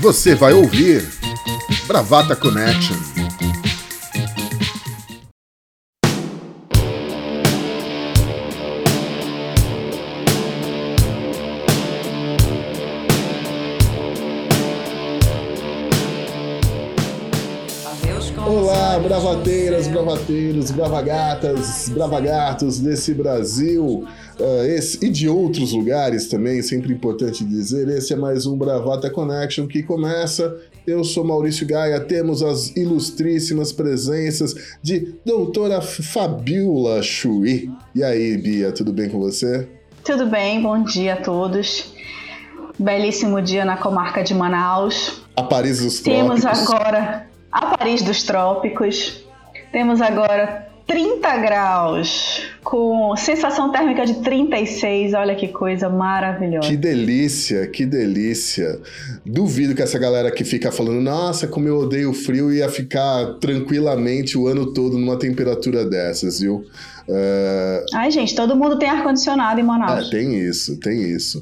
Você vai ouvir Bravata Connection. Olá, bravateiras, bravateiros, bravagatas, bravagatos desse Brasil uh, esse, e de outros lugares também, sempre importante dizer. Esse é mais um Bravata Connection que começa. Eu sou Maurício Gaia, temos as ilustríssimas presenças de doutora Fabiola Chui. E aí, Bia, tudo bem com você? Tudo bem, bom dia a todos. Belíssimo dia na comarca de Manaus. A Paris dos Temos Trópicos. Temos agora a Paris dos Trópicos. Temos agora 30 graus, com sensação térmica de 36. Olha que coisa maravilhosa. Que delícia, que delícia. Duvido que essa galera que fica falando, nossa, como eu odeio o frio, ia ficar tranquilamente o ano todo numa temperatura dessas, viu? Uh... Ai, gente, todo mundo tem ar-condicionado em Manaus. É, tem isso, tem isso.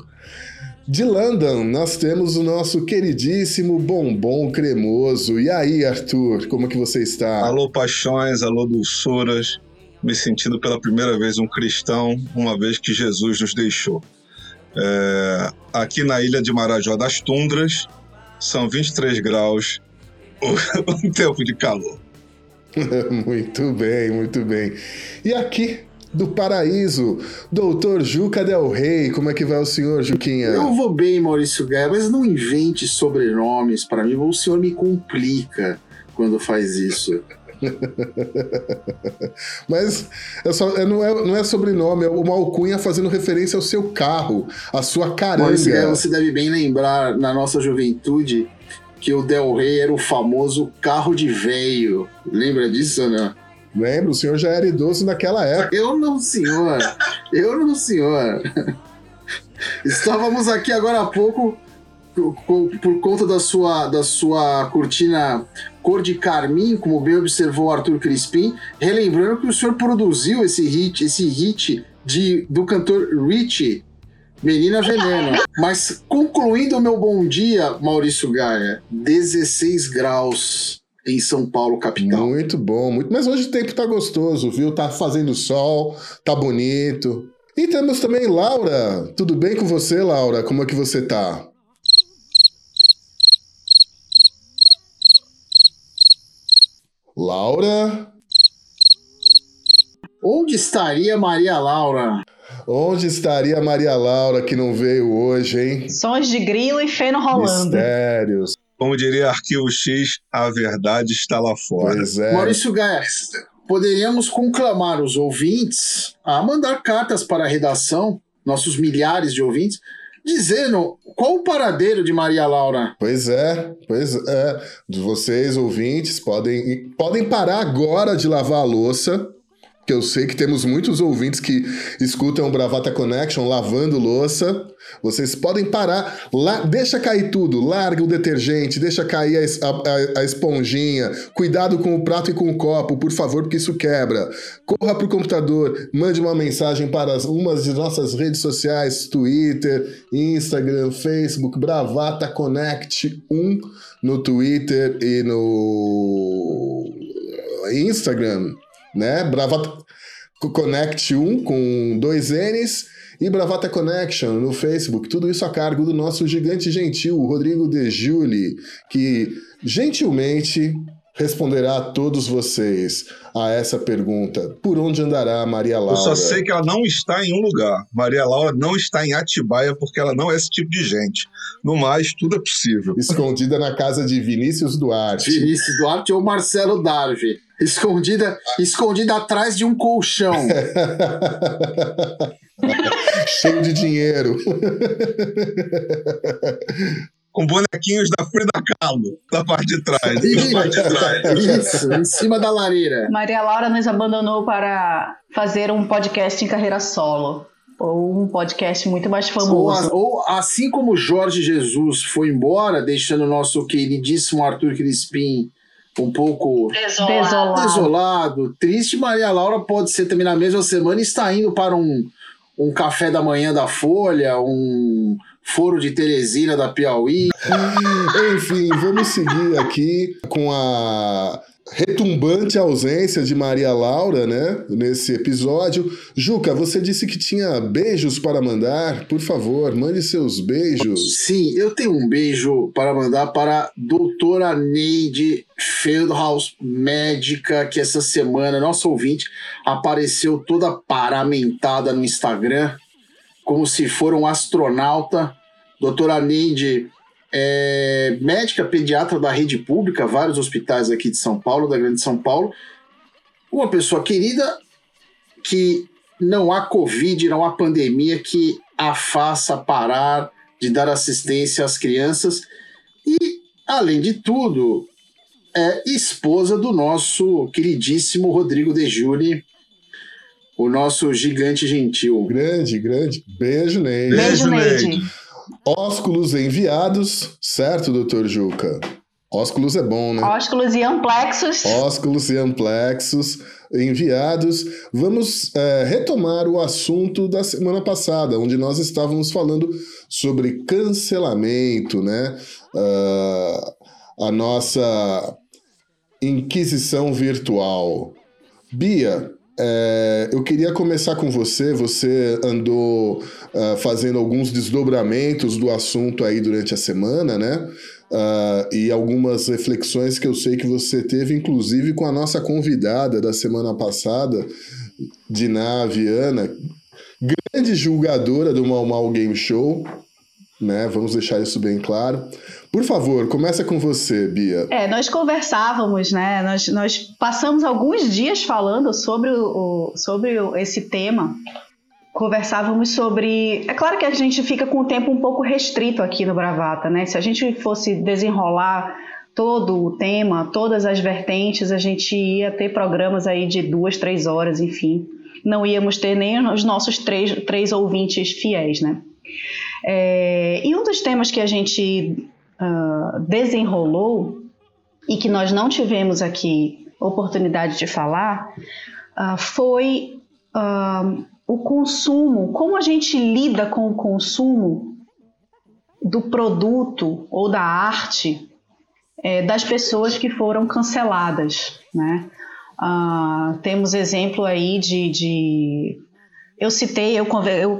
De London, nós temos o nosso queridíssimo bombom cremoso. E aí, Arthur, como que você está? Alô, paixões, alô, dulçuras. Me sentindo pela primeira vez um cristão, uma vez que Jesus nos deixou. É, aqui na ilha de Marajó das Tundras, são 23 graus, um tempo de calor. muito bem, muito bem. E aqui do paraíso, doutor Juca Del Rey. Como é que vai o senhor, Juquinha? Eu vou bem, Maurício Guerra, mas não invente sobrenomes para mim, o senhor me complica quando faz isso. Mas é só, é, não, é, não é sobrenome, é uma alcunha fazendo referência ao seu carro, à sua caranga. Guerra, você deve bem lembrar, na nossa juventude, que o Del Rey era o famoso carro de veio. Lembra disso ou não? Lembro, o senhor já era idoso naquela época. Eu não, senhor. Eu não, senhor. Estávamos aqui agora há pouco por, por, conta da sua, da sua cortina cor de carmim, como bem observou Arthur Crispim, relembrando que o senhor produziu esse hit, esse hit de, do cantor Richie, Menina Veneno. Mas concluindo o meu bom dia, Maurício Gaia, 16 graus em São Paulo, capital. Muito bom, muito. Mas hoje o tempo tá gostoso, viu? Tá fazendo sol, tá bonito. E temos também Laura. Tudo bem com você, Laura? Como é que você tá? Laura? Onde estaria Maria Laura? Onde estaria Maria Laura que não veio hoje, hein? Sons de grilo e feno rolando. Mistérios. Como diria Arquivo X, a verdade está lá fora. Pois é. Maurício Gás, poderíamos conclamar os ouvintes a mandar cartas para a redação, nossos milhares de ouvintes, dizendo qual o paradeiro de Maria Laura. Pois é, pois é. Vocês, ouvintes, podem, podem parar agora de lavar a louça que eu sei que temos muitos ouvintes que escutam o Bravata Connection lavando louça. Vocês podem parar, lá, deixa cair tudo, larga o detergente, deixa cair a, a, a, esponjinha, cuidado com o prato e com o copo, por favor, porque isso quebra. Corra para o computador, mande uma mensagem para uma de nossas redes sociais, Twitter, Instagram, Facebook, Bravata Connect 1 no Twitter e no Instagram né? Bravata Connect 1 com dois N's e Bravata Connection no Facebook. Tudo isso a cargo do nosso gigante gentil, Rodrigo De Juli, que gentilmente responderá a todos vocês a essa pergunta: por onde andará Maria Laura? Eu só sei que ela não está em um lugar. Maria Laura não está em Atibaia porque ela não é esse tipo de gente. No mais, tudo é possível. Escondida na casa de Vinícius Duarte. Vinícius Duarte ou Marcelo Darvi. Escondida, escondida atrás de um colchão. Cheio de dinheiro. Com bonequinhos da Frida Kahlo na parte de trás. Isso, parte de trás. Isso, em cima da lareira. Maria Laura nos abandonou para fazer um podcast em carreira solo ou um podcast muito mais famoso. Ou, ou, assim como Jorge Jesus foi embora, deixando o nosso queridíssimo Arthur Crispim um pouco desolado. desolado, triste. Maria Laura pode ser também na mesma semana está indo para um, um café da manhã da Folha, um foro de Teresina da Piauí. enfim, vamos seguir aqui com a retumbante ausência de Maria Laura, né, nesse episódio. Juca, você disse que tinha beijos para mandar. Por favor, mande seus beijos. Sim, eu tenho um beijo para mandar para a doutora Neide Feldhaus, médica, que essa semana, nosso ouvinte, apareceu toda paramentada no Instagram, como se for um astronauta. Doutora Neide é médica pediatra da rede pública, vários hospitais aqui de São Paulo, da Grande São Paulo. Uma pessoa querida que não há Covid, não há pandemia que a faça parar de dar assistência às crianças. E, além de tudo, é esposa do nosso queridíssimo Rodrigo De Juli, o nosso gigante gentil. Grande, grande. Beijo, Neide. Beijo, Neide. Ósculos enviados, certo, doutor Juca? Ósculos é bom, né? Ósculos e amplexos. Ósculos e amplexos enviados. Vamos é, retomar o assunto da semana passada, onde nós estávamos falando sobre cancelamento, né? Uh, a nossa inquisição virtual. Bia, é, eu queria começar com você. Você andou uh, fazendo alguns desdobramentos do assunto aí durante a semana, né? Uh, e algumas reflexões que eu sei que você teve, inclusive com a nossa convidada da semana passada, Diná Viana, grande julgadora do Mal Mal Game Show, né? Vamos deixar isso bem claro. Por favor, começa com você, Bia. É, nós conversávamos, né? Nós, nós passamos alguns dias falando sobre, o, sobre esse tema. Conversávamos sobre. É claro que a gente fica com o tempo um pouco restrito aqui no Bravata, né? Se a gente fosse desenrolar todo o tema, todas as vertentes, a gente ia ter programas aí de duas, três horas, enfim. Não íamos ter nem os nossos três, três ouvintes fiéis, né? É, e um dos temas que a gente uh, desenrolou e que nós não tivemos aqui oportunidade de falar uh, foi uh, o consumo, como a gente lida com o consumo do produto ou da arte é, das pessoas que foram canceladas, né? Uh, temos exemplo aí de, de eu citei, eu,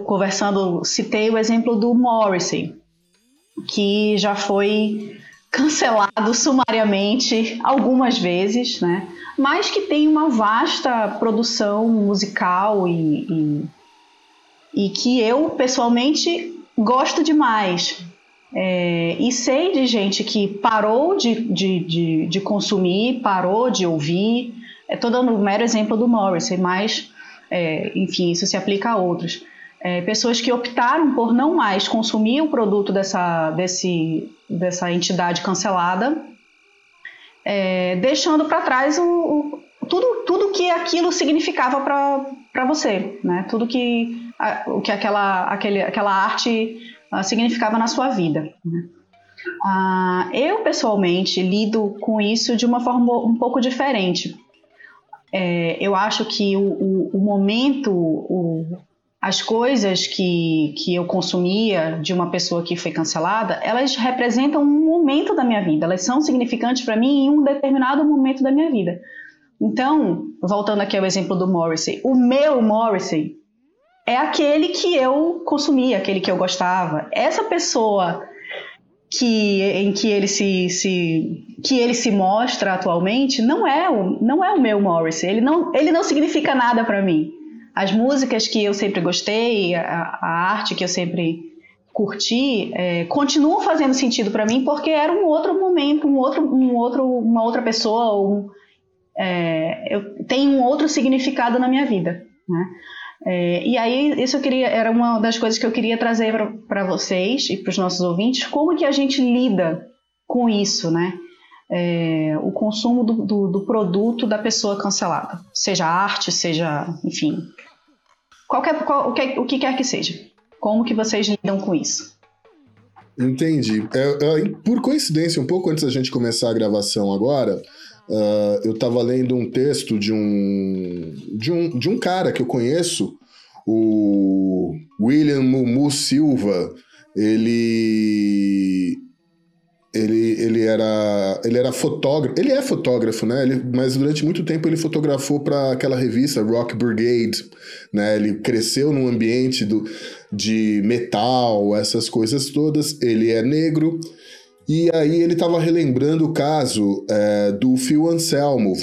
conversando, citei o exemplo do Morrissey, que já foi cancelado sumariamente algumas vezes, né? Mas que tem uma vasta produção musical e, e, e que eu pessoalmente gosto demais. É, e sei de gente que parou de, de, de, de consumir, parou de ouvir. Estou dando um mero exemplo do Morrissey, mas, é, enfim, isso se aplica a outros é, pessoas que optaram por não mais consumir o produto dessa, desse, dessa entidade cancelada, é, deixando para trás o, o, tudo, tudo que aquilo significava para você, né? tudo que, a, o que aquela, aquele, aquela arte a, ah, significava na sua vida. Né? Ah, eu, pessoalmente, lido com isso de uma forma um pouco diferente. É, eu acho que o, o, o momento, o, as coisas que, que eu consumia de uma pessoa que foi cancelada, elas representam um momento da minha vida, elas são significantes para mim em um determinado momento da minha vida. Então, voltando aqui ao exemplo do Morrissey, o meu Morrissey é aquele que eu consumia, aquele que eu gostava. Essa pessoa que em que ele se, se que ele se mostra atualmente não é o não é o meu Morrissey. Ele não ele não significa nada para mim as músicas que eu sempre gostei, a, a arte que eu sempre curti, é, continuam fazendo sentido para mim porque era um outro momento, um outro, um outro, uma outra pessoa, um, é, eu tenho um outro significado na minha vida, né? É, e aí isso eu queria era uma das coisas que eu queria trazer para vocês e para os nossos ouvintes, como que a gente lida com isso, né? É, o consumo do, do, do, produto da pessoa cancelada, seja arte, seja, enfim, Qualquer, qual, o, que, o que quer que seja. Como que vocês lidam com isso? Entendi. É, é, por coincidência, um pouco antes da gente começar a gravação agora, uh, eu estava lendo um texto de um, de, um, de um cara que eu conheço, o William Mumu Silva. Ele ele, ele, era, ele era fotógrafo, ele é fotógrafo, né? Ele, mas durante muito tempo ele fotografou para aquela revista Rock Brigade, né? Ele cresceu num ambiente do, de metal, essas coisas todas. Ele é negro. E aí ele estava relembrando o caso é, do Phil Anselmo,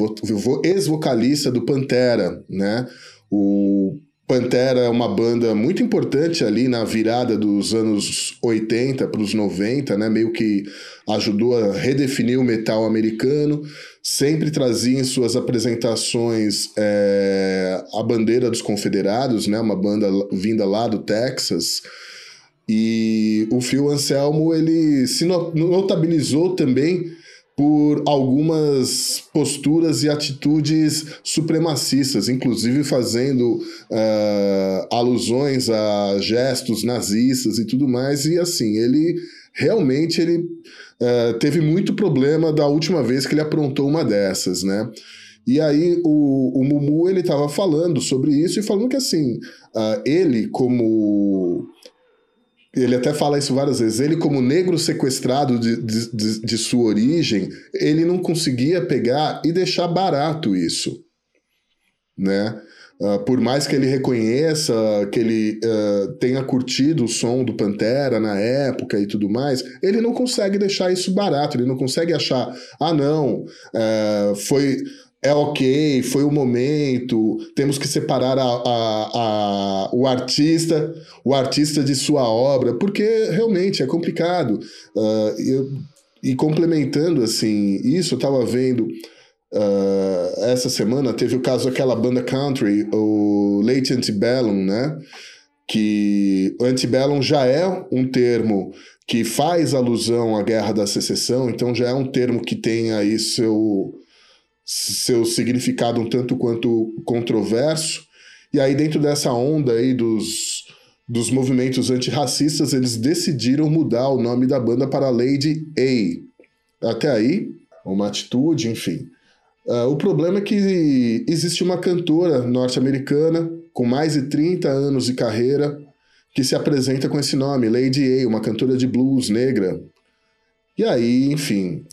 ex-vocalista do Pantera, né? O Pantera é uma banda muito importante ali na virada dos anos 80 para os 90, né? Meio que ajudou a redefinir o metal americano. Sempre trazia em suas apresentações é, a bandeira dos Confederados, né? Uma banda vinda lá do Texas. E o Phil Anselmo ele se notabilizou também por algumas posturas e atitudes supremacistas, inclusive fazendo uh, alusões a gestos nazistas e tudo mais. E assim, ele realmente ele uh, teve muito problema da última vez que ele aprontou uma dessas, né? E aí o, o Mumu ele estava falando sobre isso e falando que assim uh, ele como ele até fala isso várias vezes. Ele, como negro sequestrado de, de, de, sua origem, ele não conseguia pegar e deixar barato isso, né? Uh, por mais que ele reconheça que ele uh, tenha curtido o som do Pantera na época e tudo mais, ele não consegue deixar isso barato. Ele não consegue achar, ah, não, uh, foi é ok, foi o momento, temos que separar a, a, a, o artista, o artista de sua obra, porque realmente é complicado. Uh, eu, e complementando assim, isso eu estava vendo uh, essa semana, teve o caso daquela banda country, o Late Antebellum, né? Que Antebellum já é um termo que faz alusão à Guerra da Secessão, então já é um termo que tem aí seu seu significado um tanto quanto controverso. E aí, dentro dessa onda aí dos, dos movimentos antirracistas, eles decidiram mudar o nome da banda para Lady A. Até aí, uma atitude, enfim. Uh, o problema é que existe uma cantora norte-americana com mais de 30 anos de carreira que se apresenta com esse nome, Lady A, uma cantora de blues negra. E aí, enfim,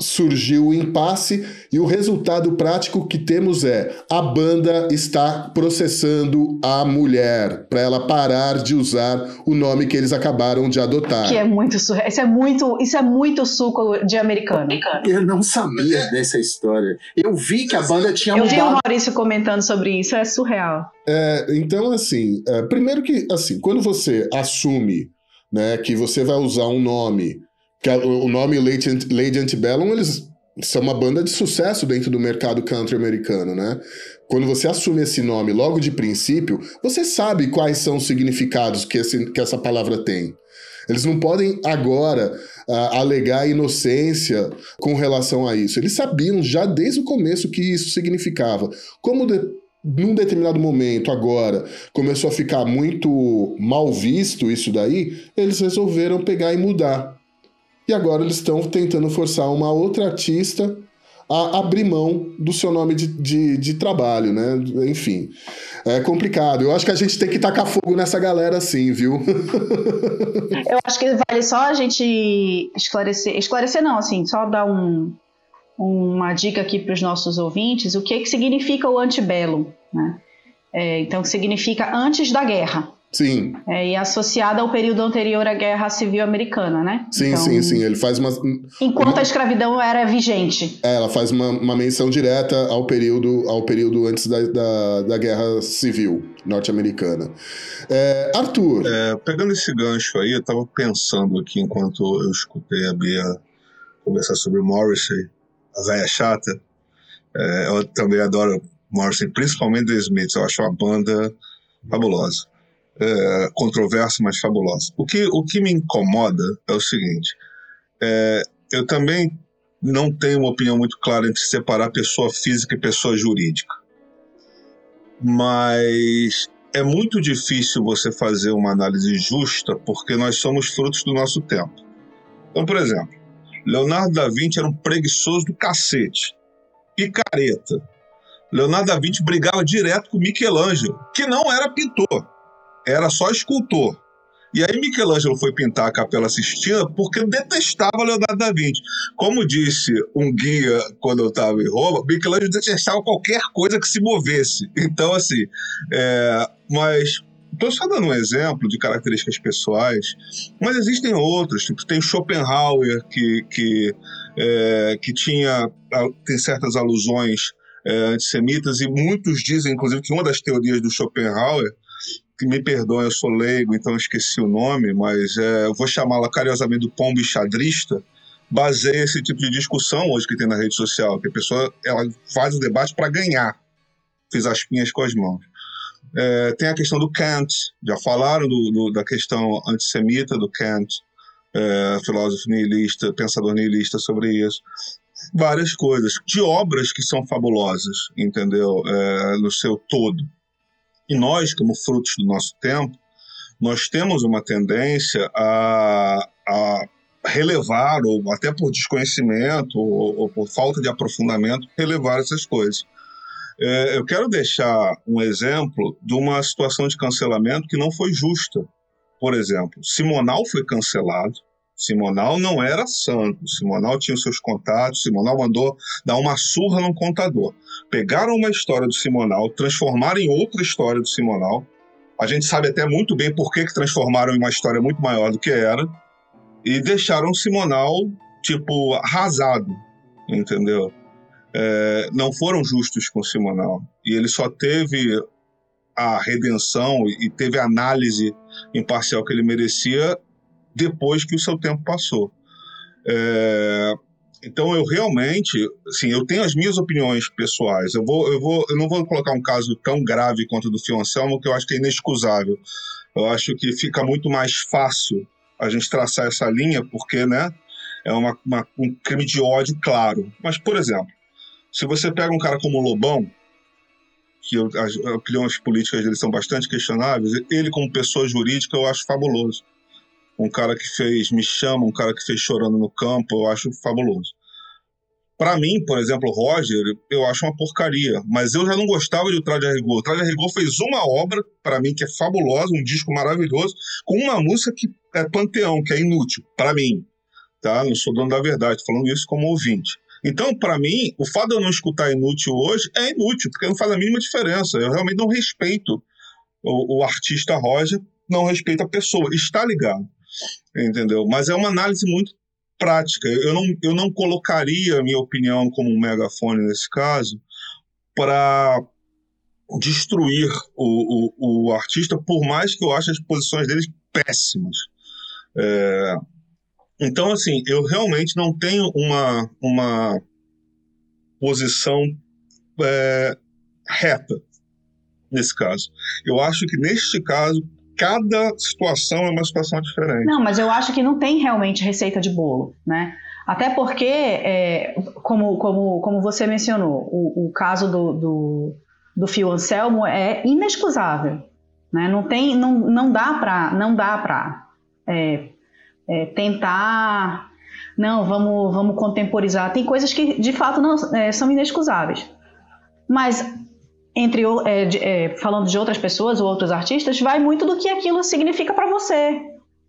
surgiu o impasse e o resultado prático que temos é a banda está processando a mulher para ela parar de usar o nome que eles acabaram de adotar. Que é muito isso é muito isso é muito suco de americano. Eu não sabia dessa história. Eu vi que a banda tinha Eu mudado. vi o Maurício comentando sobre isso, é surreal. É, então assim, é, primeiro que assim, quando você assume, né, que você vai usar um nome que o nome Lady, Lady Antebellum, eles são uma banda de sucesso dentro do mercado country americano, né? Quando você assume esse nome logo de princípio, você sabe quais são os significados que, esse, que essa palavra tem. Eles não podem agora uh, alegar inocência com relação a isso. Eles sabiam já desde o começo que isso significava. Como de, num determinado momento, agora, começou a ficar muito mal visto isso daí, eles resolveram pegar e mudar. E agora eles estão tentando forçar uma outra artista a abrir mão do seu nome de, de, de, trabalho, né? Enfim, é complicado. Eu acho que a gente tem que tacar fogo nessa galera sim, viu? Eu acho que vale só a gente esclarecer, esclarecer não, assim, só dar um, uma dica aqui para os nossos ouvintes, o que, que significa o antebellum, né? É, então, significa antes da guerra. Sim. É, e associada ao período anterior à Guerra Civil Americana, né? Sim, então, sim, sim. Ele faz uma. Enquanto uma, a escravidão era vigente. É, ela faz uma, uma menção direta ao período, ao período antes da, da, da Guerra Civil norte-americana. É, Arthur. É, pegando esse gancho aí, eu estava pensando aqui enquanto eu escutei a Bia conversar sobre Morrissey, a velha chata. É, eu também adoro Morrissey, principalmente The Smiths. Eu acho uma banda fabulosa é, controversa, mas fabulosa. O que, o que me incomoda é o seguinte: é, eu também não tenho uma opinião muito clara entre separar pessoa física e pessoa jurídica. Mas é muito difícil você fazer uma análise justa porque nós somos frutos do nosso tempo. Então, por exemplo, Leonardo da Vinci era um preguiçoso do cacete, picareta. Leonardo da Vinci brigava direto com Michelangelo, que não era pintor era só escultor. E aí Michelangelo foi pintar a Capela Sistina porque detestava Leonardo da Vinci. Como disse um guia quando eu estava em Roma, Michelangelo detestava qualquer coisa que se movesse. Então, assim, é, mas Estou só dando um exemplo de características pessoais, mas existem outros. Tipo, tem Schopenhauer, que, que, é, que tinha tem certas alusões é, antissemitas, e muitos dizem, inclusive, que uma das teorias do Schopenhauer, que me perdoem, eu sou leigo, então esqueci o nome, mas é, eu vou chamá-la carinhosamente do pombo xadrista, baseia esse tipo de discussão hoje que tem na rede social, que a pessoa ela faz o debate para ganhar. Fiz as pinhas com as mãos. É, tem a questão do Kant, já falaram do, do, da questão antissemita do Kant, é, filósofo nihilista, pensador nihilista sobre isso. Várias coisas, de obras que são fabulosas, entendeu? É, no seu todo. E nós, como frutos do nosso tempo, nós temos uma tendência a, a relevar, ou até por desconhecimento, ou, ou por falta de aprofundamento, relevar essas coisas. É, eu quero deixar um exemplo de uma situação de cancelamento que não foi justa. Por exemplo, Simonal foi cancelado. Simonal não era santo. Simonal tinha seus contatos. Simonal mandou dar uma surra num contador. Pegaram uma história do Simonal, transformaram em outra história do Simonal. A gente sabe até muito bem por que, que transformaram em uma história muito maior do que era. E deixaram o Simonal, tipo, arrasado. Entendeu? é, não foram justos com Simonal. E ele só teve a redenção e teve a análise imparcial que ele merecia depois que o seu tempo passou. É, então eu realmente, assim, eu tenho as minhas opiniões pessoais. Eu vou, eu vou, eu não vou colocar um caso tão grave quanto o do Fio Anselmo, que eu acho que é inexcusável. Eu acho que fica muito mais fácil a gente traçar essa linha, porque, né, é uma, uma, um crime de ódio claro. Mas, por exemplo, se você pega um cara como Lobão, que eu, as opiniões políticas dele são bastante questionáveis, ele como pessoa jurídica eu acho fabuloso. Um cara que fez Me Chama, um cara que fez Chorando no Campo, eu acho fabuloso. Para mim, por exemplo, Roger, eu acho uma porcaria, mas eu já não gostava de O Traje a Rigor. O Traje a Rigor fez uma obra, para mim, que é fabulosa, um disco maravilhoso, com uma música que é panteão, que é inútil, para mim. Tá? Não sou dono da verdade, falando isso como ouvinte. Então, para mim, o fato de eu não escutar inútil hoje é inútil, porque não faz a mínima diferença. Eu realmente não respeito o, o artista Roger, não respeito a pessoa. Está ligado, entendeu? Mas é uma análise muito prática. Eu não, eu não colocaria a minha opinião como um megafone nesse caso para destruir o, o, o, artista, por mais que eu ache as posições dele péssimas. É, então, assim, eu realmente não tenho uma, uma posição é, reta nesse caso. Eu acho que neste caso, cada situação é uma situação diferente. Não, mas eu acho que não tem realmente receita de bolo, né? Até porque, é, como, como, como você mencionou, o, o caso do, do, do Fio Anselmo é inexcusável. Né? Não, tem, não, não dá para não dá para é, é, tentar, não, vamos, vamos contemporizar. Tem coisas que de fato não é, são inexcusáveis. Mas entre é, é, falando de outras pessoas ou outros artistas, vai muito do que aquilo significa para você.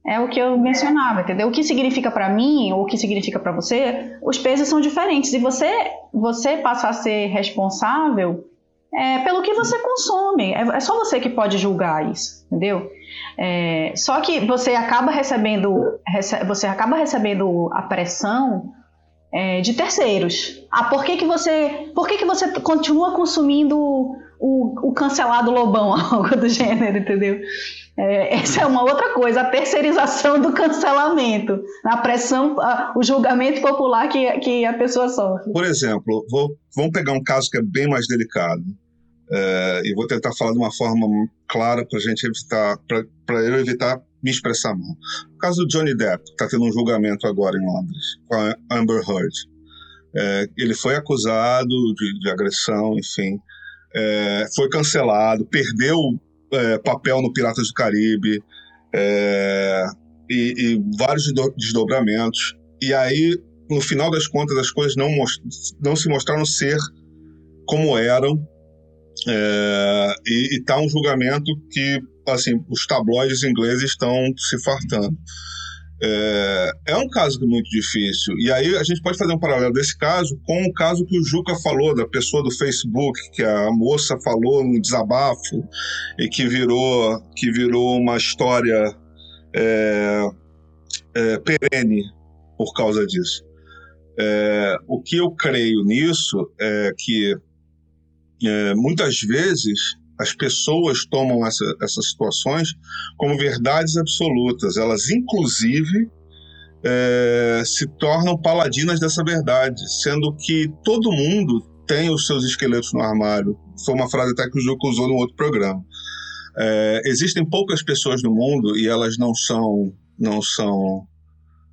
É o que eu mencionava, entendeu? O que significa para mim ou o que significa para você, os pesos são diferentes. E você, você passa a ser responsável é, pelo que você consome. É, é, só você que pode julgar isso, entendeu? É, só que você acaba recebendo, rece, você acaba recebendo a pressão é, de terceiros. Ah, por que, que você, por que, que você continua consumindo o, o cancelado lobão, algo do gênero, entendeu? É, essa é uma outra coisa, a terceirização do cancelamento, a pressão, a, o julgamento popular que, que a pessoa sofre. Por exemplo, vou, vamos pegar um caso que é bem mais delicado. É, e vou tentar falar de uma forma clara para gente evitar, para eu evitar me expressar mal. O caso do Johnny Depp, que está tendo um julgamento agora em Londres, com a Amber Heard. É, ele foi acusado de, de agressão, enfim, é, foi cancelado, perdeu é, papel no Piratas do Caribe é, e, e, vários desdobramentos. E aí, no final das contas, as coisas não, não se mostraram ser como eram. É, e está um julgamento que assim, os tabloides ingleses estão se fartando. É, é, um caso muito difícil. E aí a gente pode fazer um paralelo desse caso com o caso que o Juca falou, da pessoa do Facebook, que a moça falou no desabafo e que virou, que virou uma história é, é, perene por causa disso. É, o que eu creio nisso é que é, muitas vezes as pessoas tomam essa, essas situações como verdades absolutas. Elas, inclusive, é, se tornam paladinas dessa verdade, sendo que todo mundo tem os seus esqueletos no armário. Foi uma frase até que o Juco usou no outro programa. É, existem poucas pessoas no mundo e elas não são não são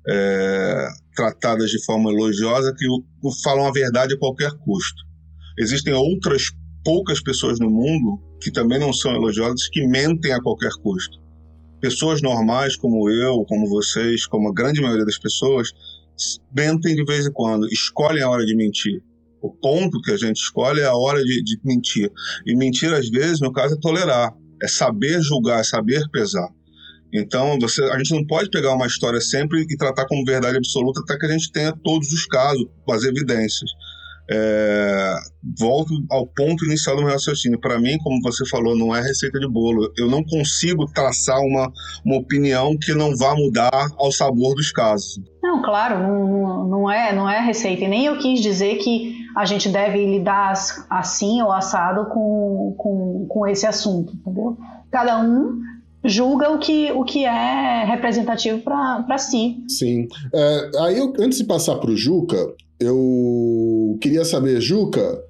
é, tratadas de forma elogiosa que falam a verdade a qualquer custo. Existem outras poucas pessoas no mundo que também não são elogiosas que mentem a qualquer custo. Pessoas normais como eu, como vocês, como a grande maioria das pessoas, mentem de vez em quando, escolhem a hora de mentir. O ponto que a gente escolhe é a hora de, de mentir. E mentir, às vezes, no caso, é tolerar, é saber julgar, é saber pesar. Então, você, a gente não pode pegar uma história sempre e tratar como verdade absoluta até que a gente tenha todos os casos, as evidências. É, volto ao ponto inicial do meu raciocínio. Para mim, como você falou, não é receita de bolo. Eu não consigo traçar uma, uma opinião que não vá mudar ao sabor dos casos. Não, claro, não, não, é, não é receita. E nem eu quis dizer que a gente deve lidar assim ou assado com, com, com esse assunto, entendeu? Cada um julga o que, o que é representativo para si. Sim. É, aí, eu, antes de passar para o Juca, eu queria saber, Juca,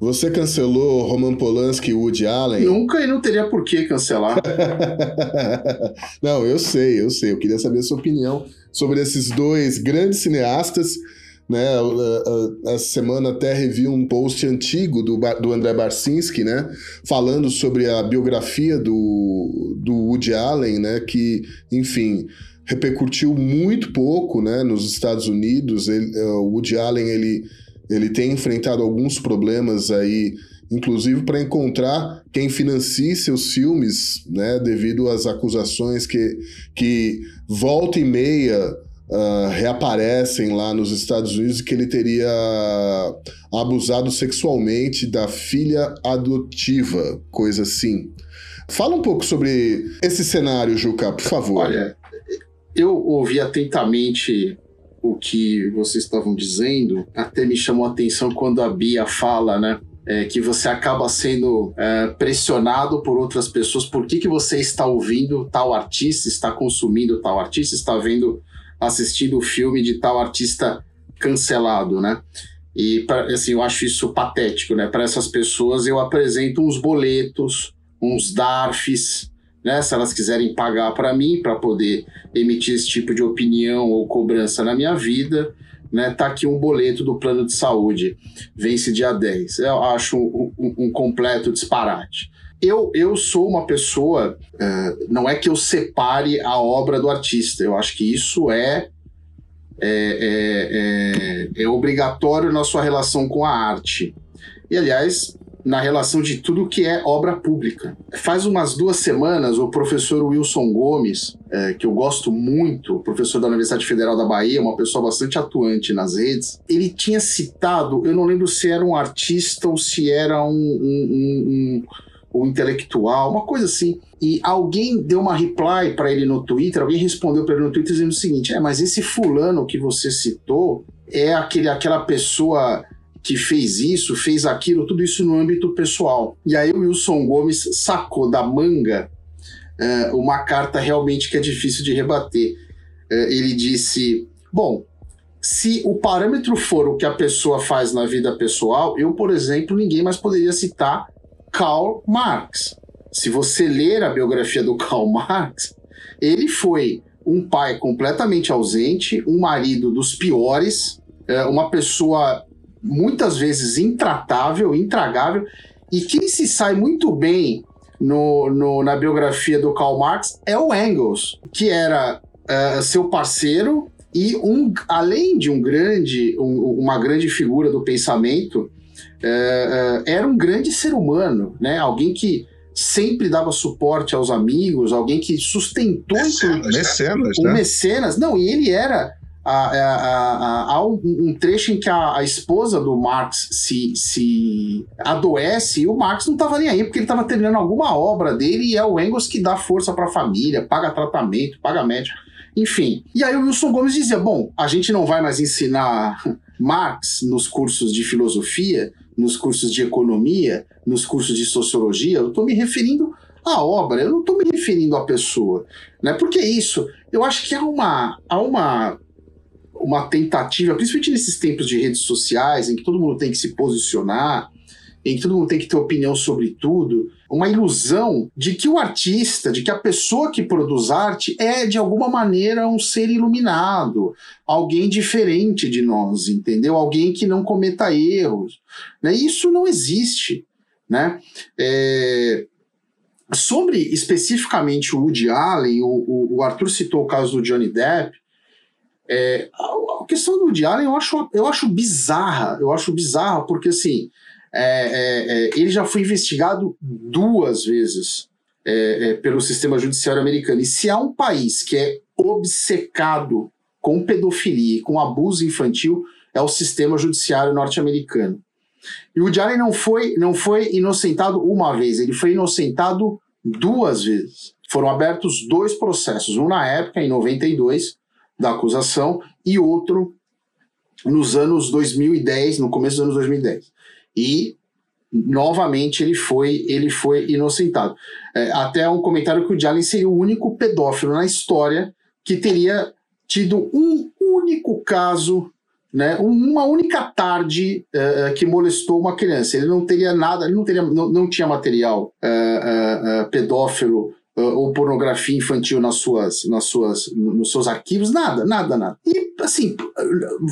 você cancelou Roman Polanski e Woody Allen? Nunca e não teria por que cancelar. não, eu sei, eu sei. Eu queria saber a sua opinião sobre esses dois grandes cineastas. Né, essa semana até revi um post antigo do, do André Barcinski, né, falando sobre a biografia do, do Woody Allen, né, que, enfim, repercutiu muito pouco, né, nos Estados Unidos. Ele, é, o Woody Allen ele, ele tem enfrentado alguns problemas aí, inclusive para encontrar quem financie seus filmes, né, devido às acusações que, que volta e meia uh, reaparecem lá nos Estados Unidos que ele teria abusado sexualmente da filha adotiva, coisa assim. Fala um pouco sobre esse cenário, Juca, por favor. Olha, eu ouvi atentamente o que vocês estavam dizendo, até me chamou a atenção quando a Bia fala, né? É, que você acaba sendo é, pressionado por outras pessoas. Por que, que você está ouvindo tal artista, está consumindo tal artista, está vendo, assistindo o filme de tal artista cancelado, né? E assim, eu acho isso patético, né? Para essas pessoas eu apresento uns boletos, uns DARFs, né? Se elas quiserem pagar para mim para poder emitir esse tipo de opinião ou cobrança na minha vida, né? Tá aqui um boleto do plano de saúde, vence dia 10. Eu acho um, um, um completo disparate. Eu, eu sou uma pessoa, uh, não é que eu separe a obra do artista, eu acho que isso é é, é, é, é obrigatório na sua relação com a arte. E, aliás, na relação de tudo que é obra pública. Faz umas duas semanas, o professor Wilson Gomes, é, que eu gosto muito, professor da Universidade Federal da Bahia, uma pessoa bastante atuante nas redes, ele tinha citado, eu não lembro se era um artista ou se era um, um, um, um intelectual, uma coisa assim. E alguém deu uma reply para ele no Twitter, alguém respondeu para ele no Twitter dizendo o seguinte: é, mas esse fulano que você citou é aquele, aquela pessoa que fez isso, fez aquilo, tudo isso no âmbito pessoal. E aí o Wilson Gomes sacou da manga uh, uma carta realmente que é difícil de rebater. Uh, ele disse: Bom, se o parâmetro for o que a pessoa faz na vida pessoal, eu, por exemplo, ninguém mais poderia citar Karl Marx. Se você ler a biografia do Karl Marx, ele foi um pai completamente ausente, um marido dos piores, eh, uma pessoa muitas vezes intratável, intragável, e quem se sai muito bem no, no, na biografia do Karl Marx é o Engels, que era uh, seu parceiro e um, além de um grande, um, uma grande figura do pensamento, uh, uh, era um grande ser humano, né? Alguém que sempre dava suporte aos amigos, alguém que sustentou mecenas, mecenas, o né? mecenas. Não, e ele era há um, um, trecho em que a, a, esposa do Marx se, se adoece e o Marx não estava nem aí, porque ele estava terminando alguma obra dele e é o Engels que dá força para a família, paga tratamento, paga médico, enfim. E aí o Wilson Gomes dizia: bom, a gente não vai mais ensinar Marx nos cursos de filosofia, nos cursos de economia, nos cursos de sociologia, eu estou me referindo à obra, eu não estou me referindo à pessoa. Né? Porque isso, eu acho que há uma, há uma uma tentativa, principalmente nesses tempos de redes sociais, em que todo mundo tem que se posicionar, em que todo mundo tem que ter opinião sobre tudo, uma ilusão de que o artista, de que a pessoa que produz arte é de alguma maneira um ser iluminado, alguém diferente de nós, entendeu? Alguém que não cometa erros. Né? Isso não existe. Né? É... Sobre especificamente o Woody Allen, o, o Arthur citou o caso do Johnny Depp. É, a, questão do Woody Allen eu acho, eu acho bizarra, eu acho bizarra porque assim, é, é, é ele já foi investigado duas vezes é, é, pelo sistema judiciário americano. E se há um país que é obcecado com pedofilia, com abuso infantil, é o sistema judiciário norte-americano. E o Woody Allen não foi, não foi inocentado uma vez, ele foi inocentado duas vezes. Foram abertos dois processos, um na época, em 92, da acusação e outro nos anos 2010, no começo dos anos 2010. E novamente ele foi ele foi inocentado. É, até um comentário que o Jalen seria o único pedófilo na história que teria tido um único caso, né, uma única tarde uh, que molestou uma criança. Ele não teria nada, ele não teria, não, não tinha material uh, uh, pedófilo ou pornografia infantil nas suas, nas suas, nos seus arquivos, nada, nada, nada. E assim,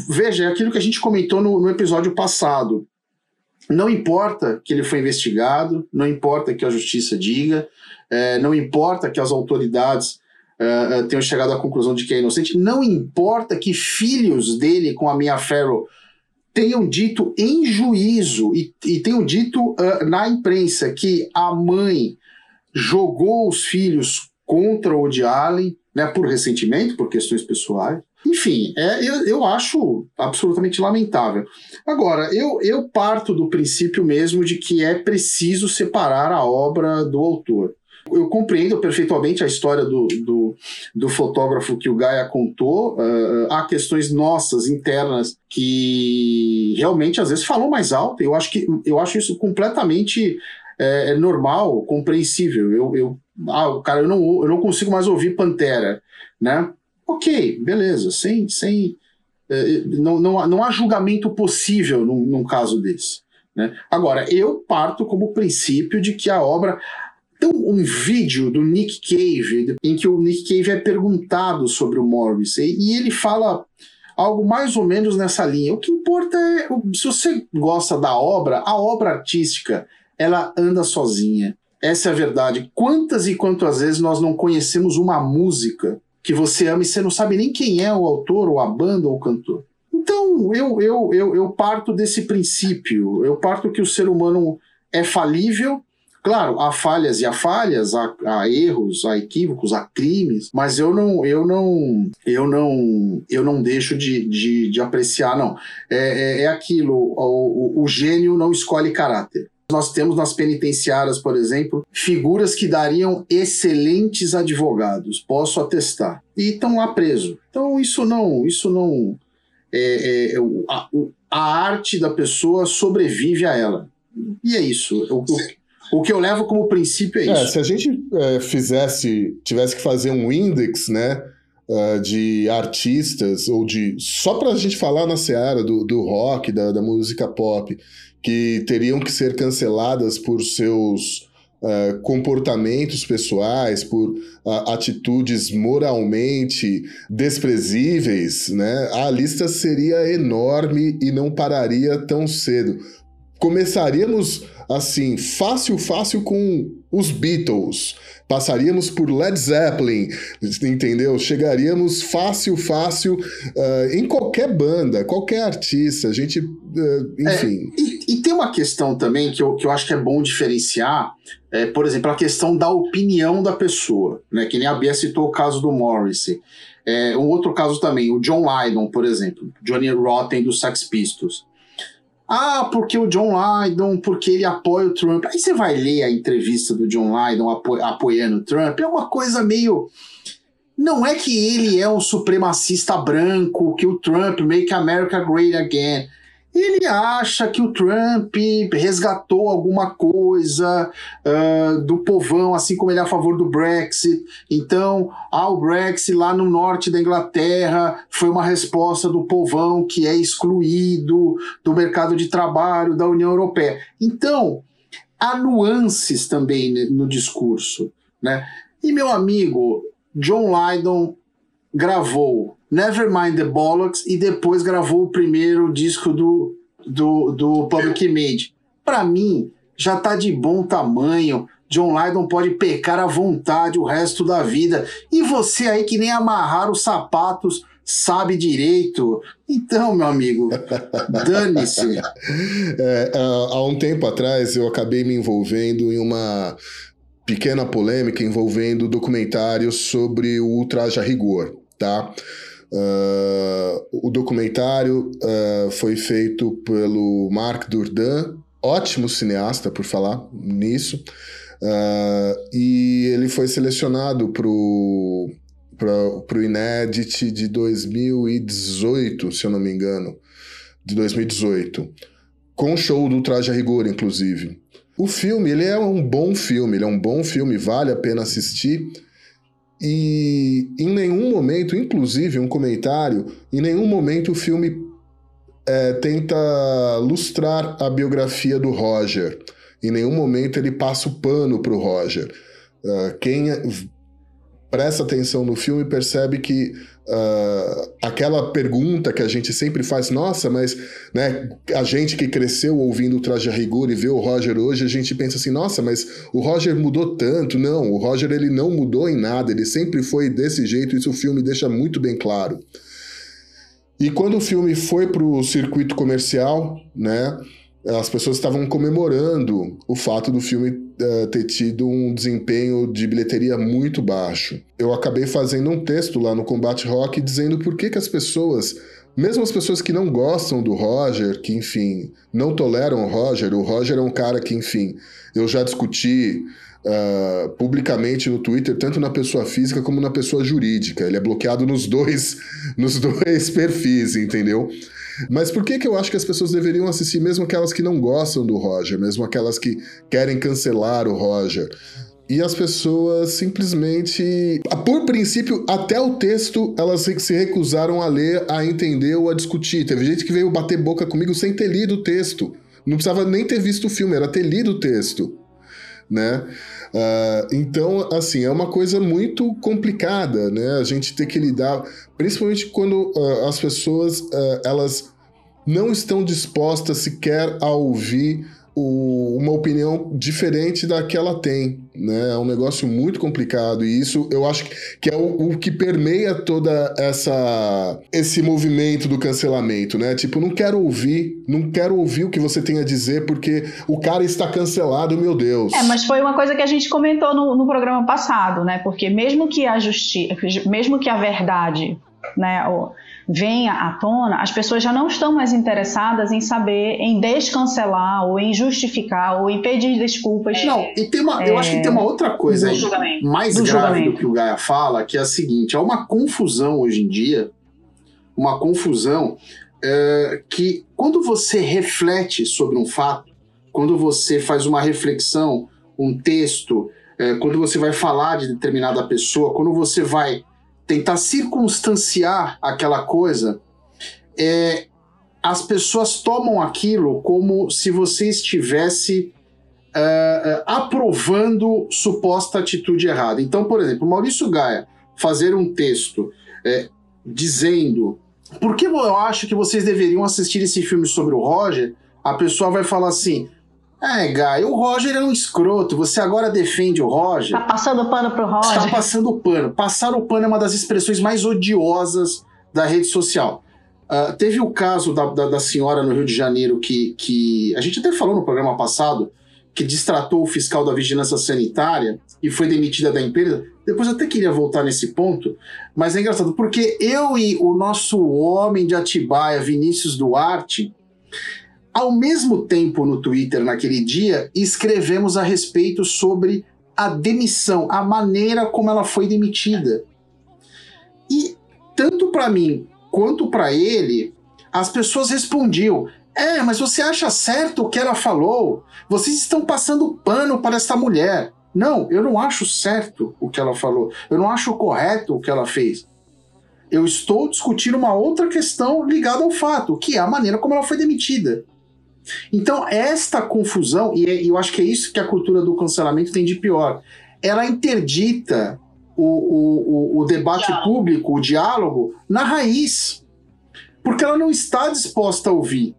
veja, é aquilo que a gente comentou no, no episódio passado. Não importa que ele foi investigado, não importa que a justiça diga, é, não importa que as autoridades é, é tenham chegado à conclusão de que é inocente, não importa que filhos dele com a Mia Farrow tenham dito em juízo e, e tenham dito uh, na imprensa que a mãe jogou os filhos contra o Woody Allen, né, por ressentimento, por questões pessoais. Enfim, é, eu, eu acho absolutamente lamentável. Agora, eu, eu parto do princípio mesmo de que é preciso separar a obra do autor. Eu compreendo perfeitamente a história do, do, do fotógrafo que o Gaia contou. Uh, há questões nossas, internas, que realmente às vezes falam mais alto. Eu acho, que, eu acho isso completamente é, é normal, compreensível. Eu, eu, ah, cara, eu não, eu não consigo mais ouvir Pantera, né? Ok, beleza, sem, sem, é, não, não, não há julgamento possível num, num caso desse. Né? Agora, eu parto como princípio de que a obra. Tem um vídeo do Nick Cave em que o Nick Cave é perguntado sobre o Morris e ele fala algo mais ou menos nessa linha. O que importa é se você gosta da obra, a obra artística ela anda sozinha. Essa é a verdade. Quantas e quantas vezes nós não conhecemos uma música que você ama e você não sabe nem quem é o autor, ou a banda, ou o cantor? Então, eu, eu, eu, eu parto desse princípio. Eu parto que o ser humano é falível. Claro, há falhas e há falhas, há, há, erros, há equívocos, há crimes, mas eu não, eu não, eu não, eu não deixo de, de, de apreciar, não. É, é, é aquilo, o, o, o gênio não escolhe caráter. Nós temos nas penitenciárias, por exemplo, figuras que dariam excelentes advogados, posso atestar, e estão lá presos. Então isso não, isso não, é, é, a, a, arte da pessoa sobrevive a ela. E é isso. O, o, o que eu levo como princípio é, é isso. Se a gente é, fizesse, tivesse que fazer um índex, né? Uh, de artistas, ou de. Só para a gente falar na seara do, do rock, da, da música pop, que teriam que ser canceladas por seus uh, comportamentos pessoais, por uh, atitudes moralmente desprezíveis, né? A lista seria enorme e não pararia tão cedo. Começaríamos assim, fácil, fácil com os Beatles. Passaríamos por Led Zeppelin, entendeu? Chegaríamos fácil, fácil uh, em qualquer banda, qualquer artista. A gente, uh, enfim. É, e, tem uma questão também que eu, que eu acho que é bom diferenciar, é, por exemplo, a questão da opinião da pessoa, né? Que nem a Bia citou o caso do Morrissey. É, um outro caso também, o John Lydon, por exemplo, Johnny Rotten dos Sex Pistols. Ah, porque o John Lydon, porque ele apoia o Trump. Aí você vai ler a entrevista do John Lydon apo apoiando o Trump, é uma coisa meio. Não é que ele é um supremacista branco, que o Trump make America great again ele acha que o Trump resgatou alguma coisa uh, do povão, assim como ele é a favor do Brexit. Então, ah, o Brexit lá no norte da Inglaterra foi uma resposta do povão que é excluído do mercado de trabalho da União Europeia. Então, há nuances também no discurso. Né? E meu amigo John Lydon gravou Nevermind the Bollocks e depois gravou o primeiro disco do, do, do Public Image. Para mim, já tá de bom tamanho. John Lydon pode pecar à vontade o resto da vida. E você aí que nem amarrar os sapatos sabe direito. Então, meu amigo, dane-se. É, há um tempo atrás eu acabei me envolvendo em uma pequena polêmica envolvendo documentários sobre o ultraje a rigor, tá? Uh, o documentário uh, foi feito pelo Marc Dourdan, ótimo cineasta, por falar nisso, uh, e ele foi selecionado para o Inédit de 2018, se eu não me engano, de 2018, com o show do Traje a Rigor, inclusive. O filme, ele é um bom filme, ele é um bom filme, vale a pena assistir, e em nenhum momento, inclusive um comentário, em nenhum momento o filme é, tenta lustrar a biografia do Roger. Em nenhum momento ele passa o pano para o Roger. Uh, quem presta atenção no filme percebe que uh, aquela pergunta que a gente sempre faz, nossa, mas né, a gente que cresceu ouvindo o Traje a Rigor e vê o Roger hoje, a gente pensa assim, nossa, mas o Roger mudou tanto. Não, o Roger ele não mudou em nada, ele sempre foi desse jeito, isso o filme deixa muito bem claro. E quando o filme foi para o circuito comercial, né, as pessoas estavam comemorando o fato do filme uh, ter tido um desempenho de bilheteria muito baixo. Eu acabei fazendo um texto lá no Combate Rock dizendo por que, que as pessoas, mesmo as pessoas que não gostam do Roger, que enfim, não toleram o Roger, o Roger é um cara que, enfim, eu já discuti Uh, publicamente no Twitter, tanto na pessoa física como na pessoa jurídica. Ele é bloqueado nos dois, nos dois perfis, entendeu? Mas por que, que eu acho que as pessoas deveriam assistir, mesmo aquelas que não gostam do Roger, mesmo aquelas que querem cancelar o Roger? E as pessoas simplesmente, por princípio, até o texto, elas se recusaram a ler, a entender ou a discutir. Teve gente que veio bater boca comigo sem ter lido o texto. Não precisava nem ter visto o filme, era ter lido o texto. Né? Uh, então, assim, é uma coisa muito complicada, né? A gente ter que lidar, principalmente quando uh, as pessoas uh, elas não estão dispostas sequer a ouvir o, uma opinião diferente da que ela tem, né? É um negócio muito complicado e isso eu acho que é o, o, que permeia toda essa esse movimento do cancelamento, né? Tipo, não quero ouvir, não quero ouvir o que você tem a dizer porque o cara está cancelado, meu Deus. É, mas foi uma coisa que a gente comentou no, no programa passado, né? Porque mesmo que a justiça, mesmo que a verdade, né? Venha à tona, as pessoas já não estão mais interessadas em saber, em descancelar, ou em justificar, ou em pedir desculpas. Não, e tem uma, é, eu acho que tem uma outra coisa aí, mais do grave julgamento. do que o Gaia fala, que é a seguinte: há uma confusão hoje em dia, uma confusão é, que quando você reflete sobre um fato, quando você faz uma reflexão, um texto, é, quando você vai falar de determinada pessoa, quando você vai tentar circunstanciar aquela coisa, é, as pessoas tomam aquilo como se você estivesse uh, uh, aprovando suposta atitude errada. Então, por exemplo, Maurício Gaia fazer um texto é, dizendo por que eu acho que vocês deveriam assistir esse filme sobre o Roger, a pessoa vai falar assim: é, Guy, o Roger é um escroto. Você agora defende o Roger. Tá passando pano pro Roger. Tá passando pano. Passar o pano é uma das expressões mais odiosas da rede social. Uh, teve o caso da, da, da, senhora no Rio de Janeiro que, que a gente até falou no programa passado, que distratou o fiscal da vigilância sanitária e foi demitida da empresa. Depois eu até queria voltar nesse ponto, mas é engraçado, porque eu e o nosso homem de Atibaia, Vinícius Duarte, ao mesmo tempo no Twitter naquele dia, escrevemos a respeito sobre a demissão, a maneira como ela foi demitida. E tanto para mim quanto para ele, as pessoas respondiam: É, mas você acha certo o que ela falou? Vocês estão passando pano para essa mulher. Não, eu não acho certo o que ela falou. Eu não acho correto o que ela fez. Eu estou discutindo uma outra questão ligada ao fato, que é a maneira como ela foi demitida. Então, esta confusão, e é, eu acho que é isso que a cultura do cancelamento tem de pior, ela interdita o, o, o, debate público, o diálogo, na raiz. Porque ela não está disposta a ouvir.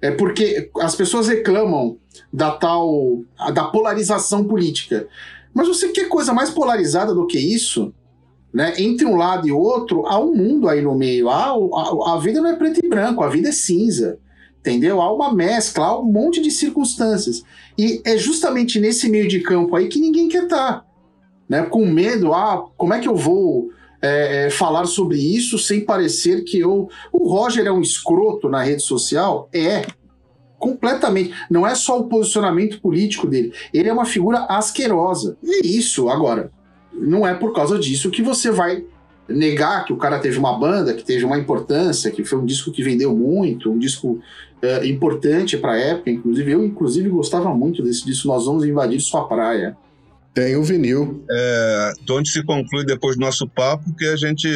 É porque as pessoas reclamam da tal da polarização política. Mas você quer coisa mais polarizada do que isso? Né? Entre um lado e outro, há um mundo aí no meio. Há, a, a vida não é preto e branco, a vida é cinza. Entendeu? Há uma mescla, há um monte de circunstâncias. E é justamente nesse meio de campo aí que ninguém quer estar. Tá né, com medo, ah, como é que eu vou é, é, falar sobre isso sem parecer que eu. O Roger é um escroto na rede social? É. Completamente. Não é só o posicionamento político dele. Ele é uma figura asquerosa. E é isso. Agora, não é por causa disso que você vai negar que o cara teve uma banda, que teve uma importância, que foi um disco que vendeu muito, um disco é, importante para a época. Inclusive, eu inclusive gostava muito desse disco. Nós vamos invadir sua praia. Tem o vinil. É, de onde se conclui depois do nosso papo que a gente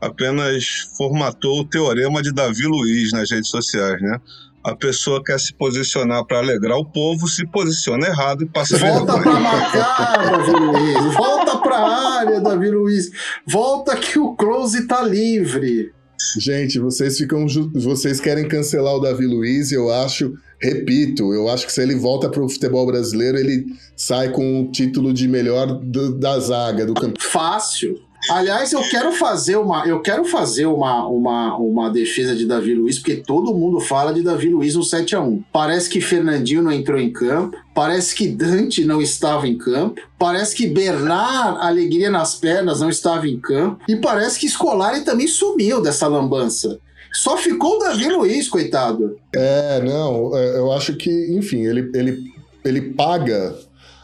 apenas formatou o teorema de Davi Luiz nas redes sociais, né? A pessoa quer se posicionar para alegrar o povo, se posiciona errado e passa Volta para marcar, Davi Luiz. Volta para a área, Davi Luiz. Volta que o close tá livre. Gente, vocês ficam, vocês querem cancelar o Davi Luiz, eu acho Repito, eu acho que se ele volta para o futebol brasileiro, ele sai com o título de melhor do, da zaga do campeonato. Fácil. Aliás, eu quero fazer uma, eu quero fazer uma, uma, uma defesa de Davi Luiz, porque todo mundo fala de Davi Luiz no 7 a 1 Parece que Fernandinho não entrou em campo, parece que Dante não estava em campo, parece que Bernard, alegria nas pernas, não estava em campo, e parece que Scolari também sumiu dessa lambança. Só ficou o Davi Luiz, coitado. É, não, é, eu acho que, enfim, ele, ele, ele paga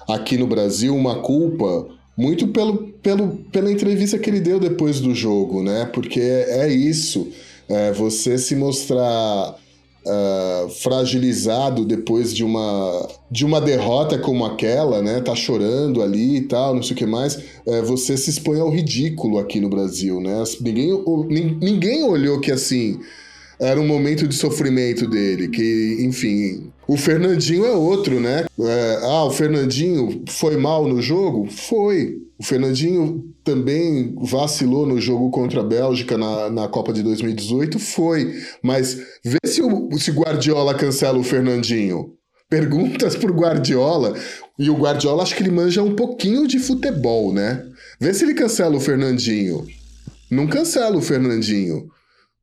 aqui no Brasil uma culpa muito pelo, pelo, pela entrevista que ele deu depois do jogo, né? Porque é, é isso, é você se mostrar uh, fragilizado depois de uma, de uma derrota como aquela, né? Tá chorando ali e tal, não sei o que mais. Uh, você se expõe ao ridículo aqui no Brasil, né? Ninguém, ninguém olhou que assim era um momento de sofrimento dele, que, enfim. O Fernandinho é outro, né? É, ah, o Fernandinho foi mal no jogo? Foi. O Fernandinho também vacilou no jogo contra a Bélgica na, na Copa de 2018? Foi. Mas vê se o se Guardiola cancela o Fernandinho. Perguntas pro Guardiola. E o Guardiola acho que ele manja um pouquinho de futebol, né? Vê se ele cancela o Fernandinho. Não cancela o Fernandinho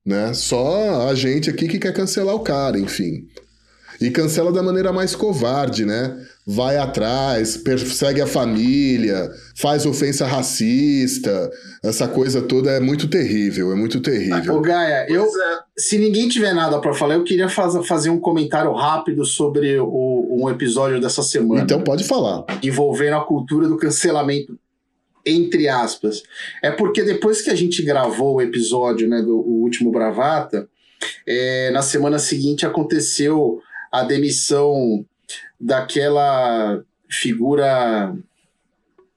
né? Só a gente aqui que quer cancelar o cara, enfim. E cancela da maneira mais covarde, né? Vai atrás, persegue a família, faz ofensa racista. Essa coisa toda é muito terrível, é muito terrível. Ô, Gaia, eu, é. se ninguém tiver nada para falar, eu queria faz, fazer um comentário rápido sobre o, um episódio dessa semana. Então pode falar. Envolvendo a cultura do cancelamento entre aspas. É porque depois que a gente gravou o episódio né, do último Bravata, é, na semana seguinte aconteceu a demissão daquela figura,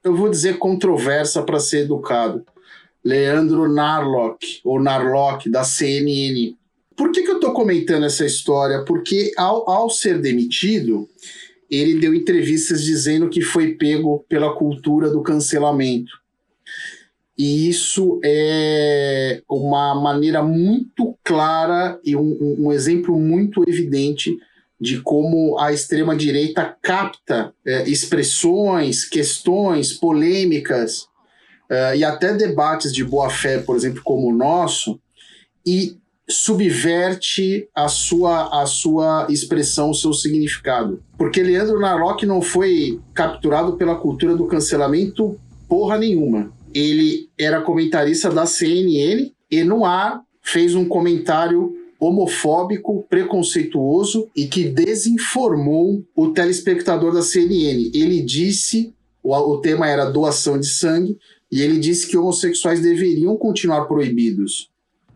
eu vou dizer controversa para ser educado, Leandro Narlock, ou Narlock, da CNN. Por que, que eu estou comentando essa história? Porque ao, ao ser demitido, ele deu entrevistas dizendo que foi pego pela cultura do cancelamento. E isso é uma maneira muito clara e um, um exemplo muito evidente de como a extrema-direita capta é, expressões, questões, polêmicas é, e até debates de boa-fé, por exemplo, como o nosso, e subverte a sua, a sua expressão, o seu significado. Porque Leandro Narlock não foi capturado pela cultura do cancelamento porra nenhuma. Ele era comentarista da CNN e no ar fez um comentário homofóbico, preconceituoso e que desinformou o telespectador da CNN. Ele disse, o, o tema era doação de sangue, e ele disse que homossexuais deveriam continuar proibidos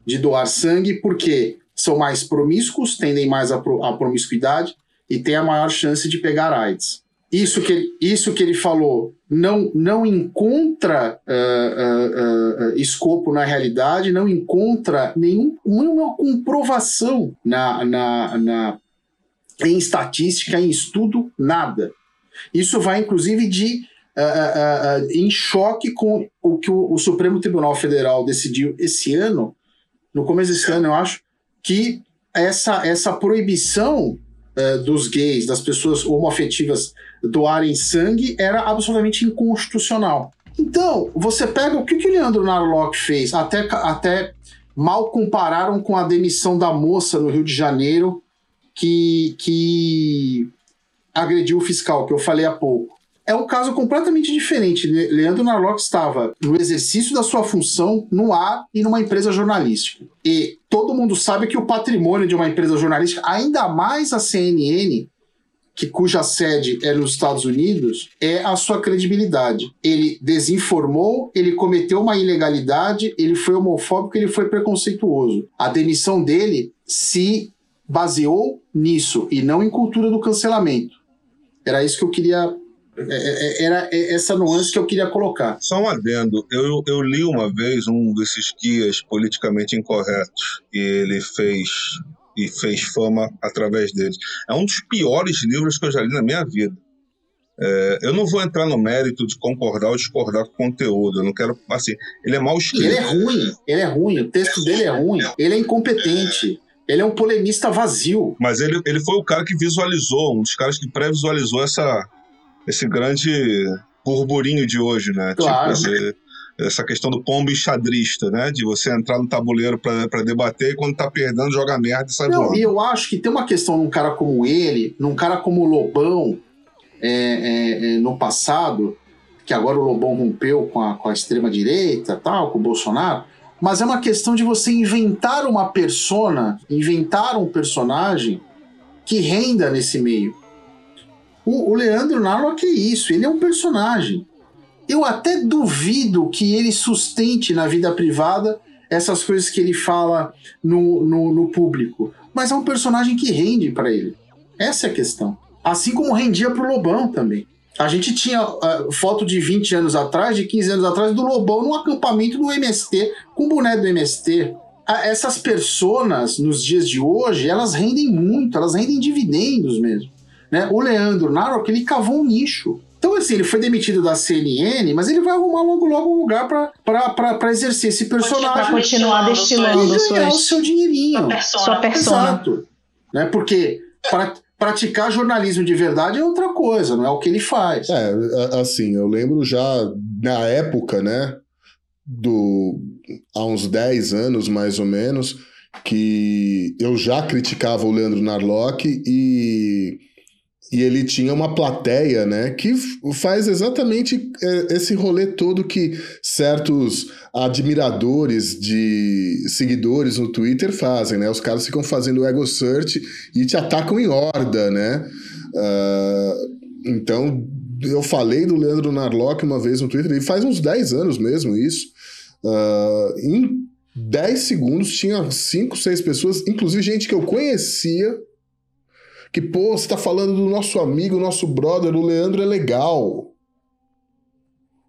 de doar sangue porque são mais promíscuos, tendem mais à, pro, promiscuidade e têm a maior chance de pegar AIDS. Isso que, isso que ele falou não, não encontra uh, uh, uh, escopo na realidade, não encontra nenhum, nenhuma comprovação na, na, na, em estatística, em estudo, nada. Isso vai, inclusive, de em choque com o que o, o Supremo Tribunal Federal decidiu esse ano no começo desse ano, eu acho, que essa, essa proibição uh, dos gays, das pessoas homoafetivas doarem sangue era absolutamente inconstitucional. Então, você pega o que, que o Leandro Narlock fez, até, até mal compararam com a demissão da moça no Rio de Janeiro que, que agrediu o fiscal, que eu falei há pouco é um caso completamente diferente. Leandro Narlock estava no exercício da sua função no ar e numa empresa jornalística. E todo mundo sabe que o patrimônio de uma empresa jornalística, ainda mais a CNN, que cuja sede é nos Estados Unidos, é a sua credibilidade. Ele desinformou, ele cometeu uma ilegalidade, ele foi homofóbico, ele foi preconceituoso. A demissão dele se baseou nisso e não em cultura do cancelamento. Era isso que eu queria era essa nuance que eu queria colocar. Só um adendo. Eu, eu li uma vez um desses guias politicamente incorretos e ele fez e fez fama através deles. É um dos piores livros que eu já li na minha vida. É, eu não vou entrar no mérito de concordar ou discordar com o conteúdo. Eu não quero. Assim, ele é mal escrito. Ele é ruim. Ele é ruim. O texto dele é ruim. Ele é incompetente. Ele é um polemista vazio. Mas ele, ele foi o cara que visualizou, um dos caras que pré-visualizou essa, esse grande burburinho de hoje, né? Tipo, claro. Tipo, esse, essa questão do pombo enxadrista, né? De você entrar no tabuleiro para debater e quando tá perdendo, joga merda e sai Não, voando. E eu acho que tem uma questão num cara como ele, num cara como o Lobão, é, é, é, no passado, que agora o Lobão rompeu com a, com a extrema-direita, tal, com o Bolsonaro, mas é uma questão de você inventar uma persona, inventar um personagem que renda nesse meio. O, o Leandro Narlock é isso, ele é um personagem. Eu até duvido que ele sustente na vida privada essas coisas que ele fala no, no, no público. Mas é um personagem que rende para ele. Essa é a questão. Assim como rendia pro Lobão também. A gente tinha uh, foto de 20 anos atrás, de 15 anos atrás, do Lobão num acampamento do MST, com boné do MST. Uh, essas personas, nos dias de hoje, elas rendem muito, elas rendem dividendos mesmo. Né? O Leandro Narok, ele cavou um nicho. Então, assim, ele foi demitido da CNN, mas ele vai arrumar logo, logo um lugar para exercer esse personagem. Para continuar destilando e ganhar o seu dinheirinho. Sua persona. Exato. Né? Porque pra, praticar jornalismo de verdade é outra coisa, não é o que ele faz. É, assim, eu lembro já na época, né, do há uns 10 anos mais ou menos, que eu já criticava o Leandro Narlock e e ele tinha uma plateia, né, que faz exatamente é, esse rolê todo que certos admiradores de seguidores no Twitter fazem, né? Os caras ficam fazendo ego search e te atacam em horda, né? Uh, então, eu falei do Leandro Narlock uma vez no Twitter, e faz uns 10 anos mesmo isso. Uh, em 10 segundos tinha 5, 6 pessoas, inclusive gente que eu conhecia, que, pô, você tá falando do nosso amigo, nosso brother, o Leandro é legal.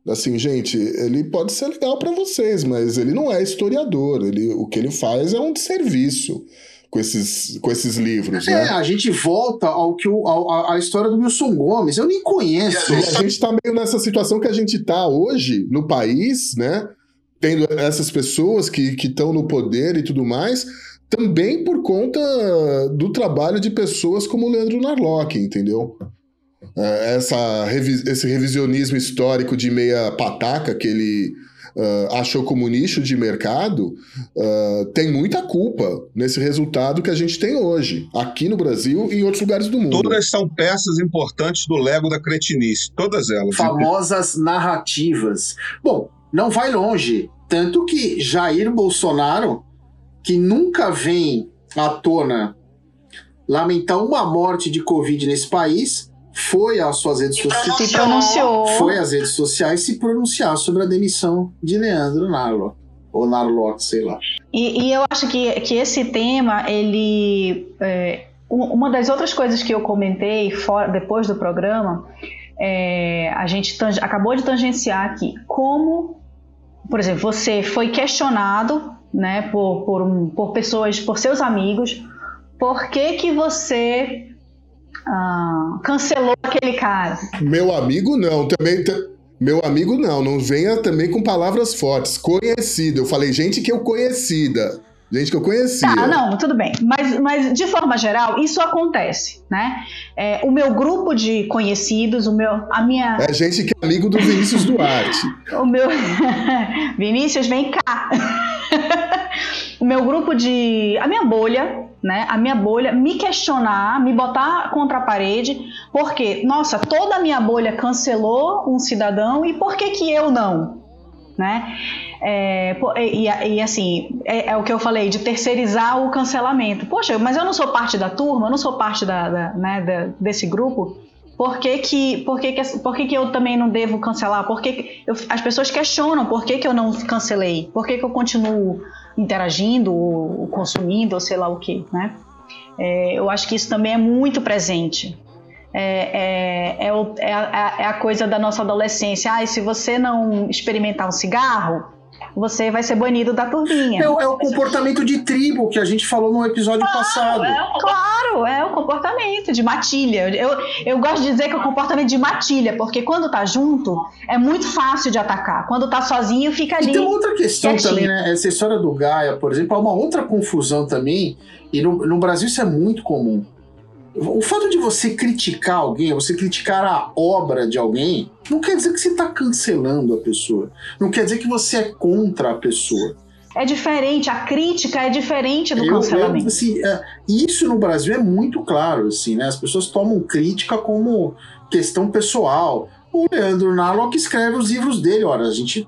Assim, gente, ele pode ser legal para vocês, mas ele não é historiador. Ele, o que ele faz é um serviço com esses, com esses livros, é, né? a gente volta ao que o, ao, a história do Wilson Gomes. Eu nem conheço. A gente tá meio nessa situação que a gente tá hoje no país, né? Tendo essas pessoas que estão no poder e tudo mais, também por conta do trabalho de pessoas como o Leandro Narlock, entendeu? É, essa, esse revisionismo histórico de meia pataca que ele uh, achou como nicho de mercado, uh, tem muita culpa nesse resultado que a gente tem hoje, aqui no Brasil e em outros lugares do mundo. Todas são peças importantes do Lego da cretinice, todas elas. Famosas narrativas. Bom, não vai longe. Tanto que Jair Bolsonaro, que nunca vem à tona lamentar uma morte de Covid nesse país, foi às suas redes sociais. Se pronunciou. Foi às redes sociais se pronunciar sobre a demissão de Leandro Narlo. Ou Narlock, sei lá. E, e, eu acho que, que esse tema, ele. É, uma das outras coisas que eu comentei depois do programa, é, a gente acabou de tangenciar aqui. Como, por exemplo, você foi questionado né, por, por, por pessoas, por seus amigos, por que, que você ah, cancelou aquele cara? Meu amigo não, também. Meu amigo não, não venha também com palavras fortes. Conhecido, eu falei gente que eu conhecida. Gente que eu conhecia. Tá, não, tudo bem. Mas, mas de forma geral, isso acontece, né? É, o meu grupo de conhecidos, o meu, a minha. É gente que é amigo do Vinícius Duarte. o meu. Vinícius, vem cá. o meu grupo de. A minha bolha, né? A minha bolha, me questionar, me botar contra a parede, porque, nossa, toda a minha bolha cancelou um cidadão e por que que eu não? Né? É, e, e, assim, é, é, o que eu falei, de terceirizar o cancelamento. Poxa, mas eu não sou parte da turma, eu não sou parte da, da, né, da desse grupo. Por que, que, por, que, que, por que, que eu também não devo cancelar? Por que eu, as pessoas questionam por que, que eu não cancelei? Por que, que eu continuo interagindo ou, consumindo ou sei lá o que, né? É, eu acho que isso também é muito presente. É, é, é, o, é, a, é, a, coisa da nossa adolescência. Ah, se você não experimentar um cigarro, você vai ser banido da turminha. É, é, o comportamento de tribo que a gente falou no episódio claro, passado. É, claro, é o comportamento de matilha. Eu, eu gosto de dizer que é o comportamento de matilha, porque quando tá junto, é muito fácil de atacar. Quando tá sozinho, fica ali. E tem outra questão quietinho. também, né? Essa história do Gaia, por exemplo, há uma outra confusão também, e no, no Brasil isso é muito comum o fato de você criticar alguém, você criticar a obra de alguém, não quer dizer que você está cancelando a pessoa. Não quer dizer que você é contra a pessoa. É diferente, a crítica é diferente do eu, cancelamento. Eu, assim, é, isso no Brasil é muito claro, assim, né? As pessoas tomam crítica como questão pessoal. O Leandro Narlock escreve os livros dele, olha, a gente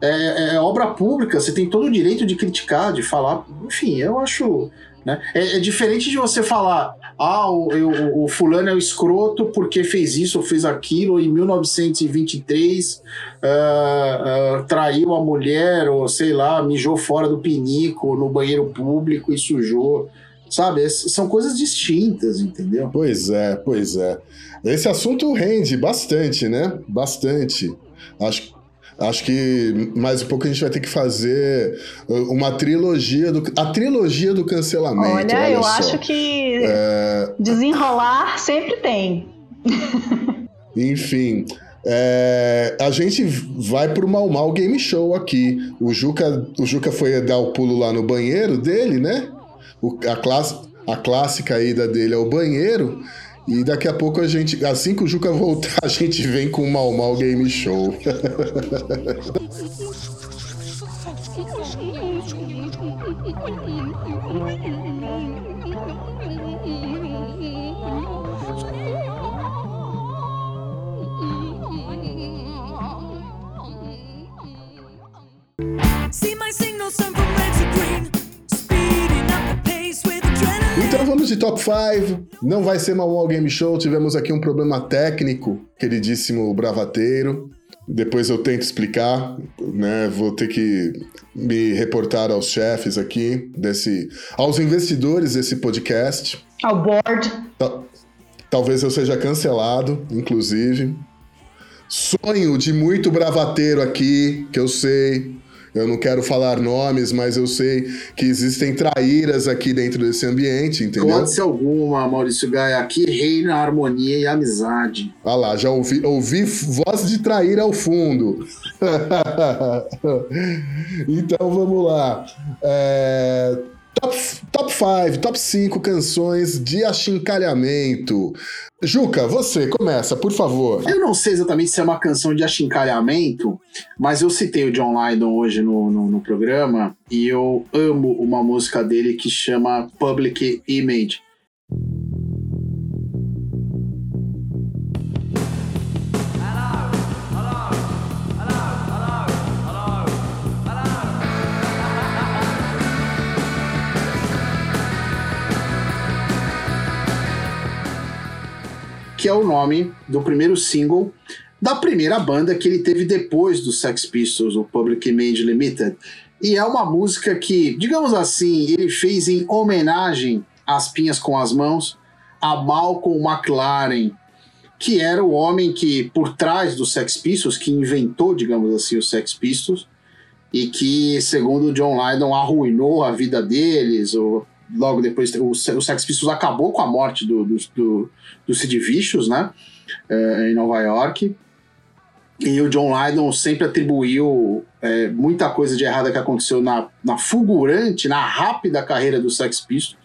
é, é, obra pública, você tem todo o direito de criticar, de falar. Enfim, eu acho. Né? É, é diferente de você falar, ah, o, o, o, fulano é o escroto porque fez isso ou fez aquilo em 1923, uh, uh, traiu a mulher, ou sei lá, mijou fora do pinico no banheiro público e sujou. Sabe, são coisas distintas, entendeu? Pois é, pois é. Esse assunto rende bastante, né? Bastante. Acho, Acho que mais um pouco a gente vai ter que fazer uh, uma trilogia do a trilogia do cancelamento. Olha, olha eu só. acho que é... desenrolar sempre tem. Enfim, é, a gente vai pro Mal Mal Game Show aqui. O Juca, o Juca foi dar o pulo lá no banheiro dele, né? O, a, class, a clássica ida dele ao banheiro. E daqui a pouco a gente, assim que o Juca voltar, a gente vem com o Mal Mal Game Show. See my signal from De top 5. Não vai ser Manual Game Show. Tivemos aqui um problema técnico, queridíssimo bravateiro. Depois eu tento explicar, né? Vou ter que me reportar aos chefes aqui desse, aos investidores desse podcast. Ao board. Talvez eu seja cancelado, inclusive. Sonho de muito bravateiro aqui, que eu sei. Eu não quero falar nomes, mas eu sei que existem traíras aqui dentro desse ambiente, entendeu? Pode ser alguma, Maurício Gaia. Aqui reina a harmonia e a amizade. Ah lá, já ouvi, ouvi voz de traíra ao fundo. então vamos lá. É... Top, top 5, top 5 canções de achincalhamento. Juca, você começa, por favor. Eu não sei exatamente se é uma canção de achincalhamento, mas eu citei o John Lydon hoje no, no, no programa e eu amo uma música dele que chama Public Image. Que é o nome do primeiro single da primeira banda que ele teve depois do Sex Pistols, o Public Image Limited. E é uma música que, digamos assim, ele fez em homenagem às pinhas com as mãos a Malcolm McLaren, que era o homem que, por trás do Sex Pistols, que inventou, digamos assim, os Sex Pistols, e que, segundo John Lydon, arruinou a vida deles, ou logo depois o, o Sex Pistols acabou com a morte do, do, do, do Sid Vicious, né? É, em Nova York. E o John Lydon sempre atribuiu é, muita coisa de errada que aconteceu na, na fulgurante, na rápida carreira do Sex Pistols,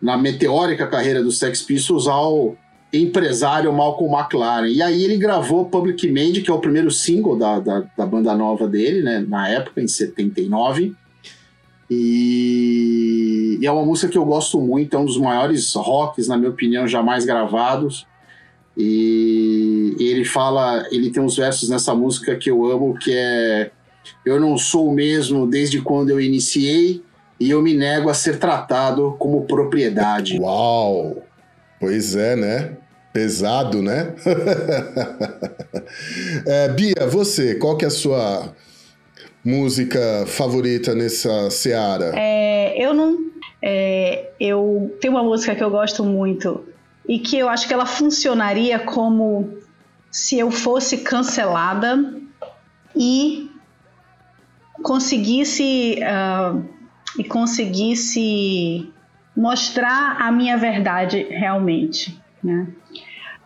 na meteórica carreira do Sex Pistols ao empresário Malcolm McLaren. E aí ele gravou Public Image, que é o primeiro single da, da, da banda nova dele, né? Na época, em 79. E, e, é uma música que eu gosto muito, é um dos maiores rocks, na minha opinião, jamais gravados. E, e ele fala, ele tem uns versos nessa música que eu amo, que é Eu não sou o mesmo desde quando eu iniciei e eu me nego a ser tratado como propriedade. Uau! Pois é, né? Pesado, né? é, Bia, você, qual que é a sua música favorita nessa seara? É, eu não. É, eu tenho uma música que eu gosto muito e que eu acho que ela funcionaria como se eu fosse cancelada e conseguisse uh, e conseguisse mostrar a minha verdade realmente, né?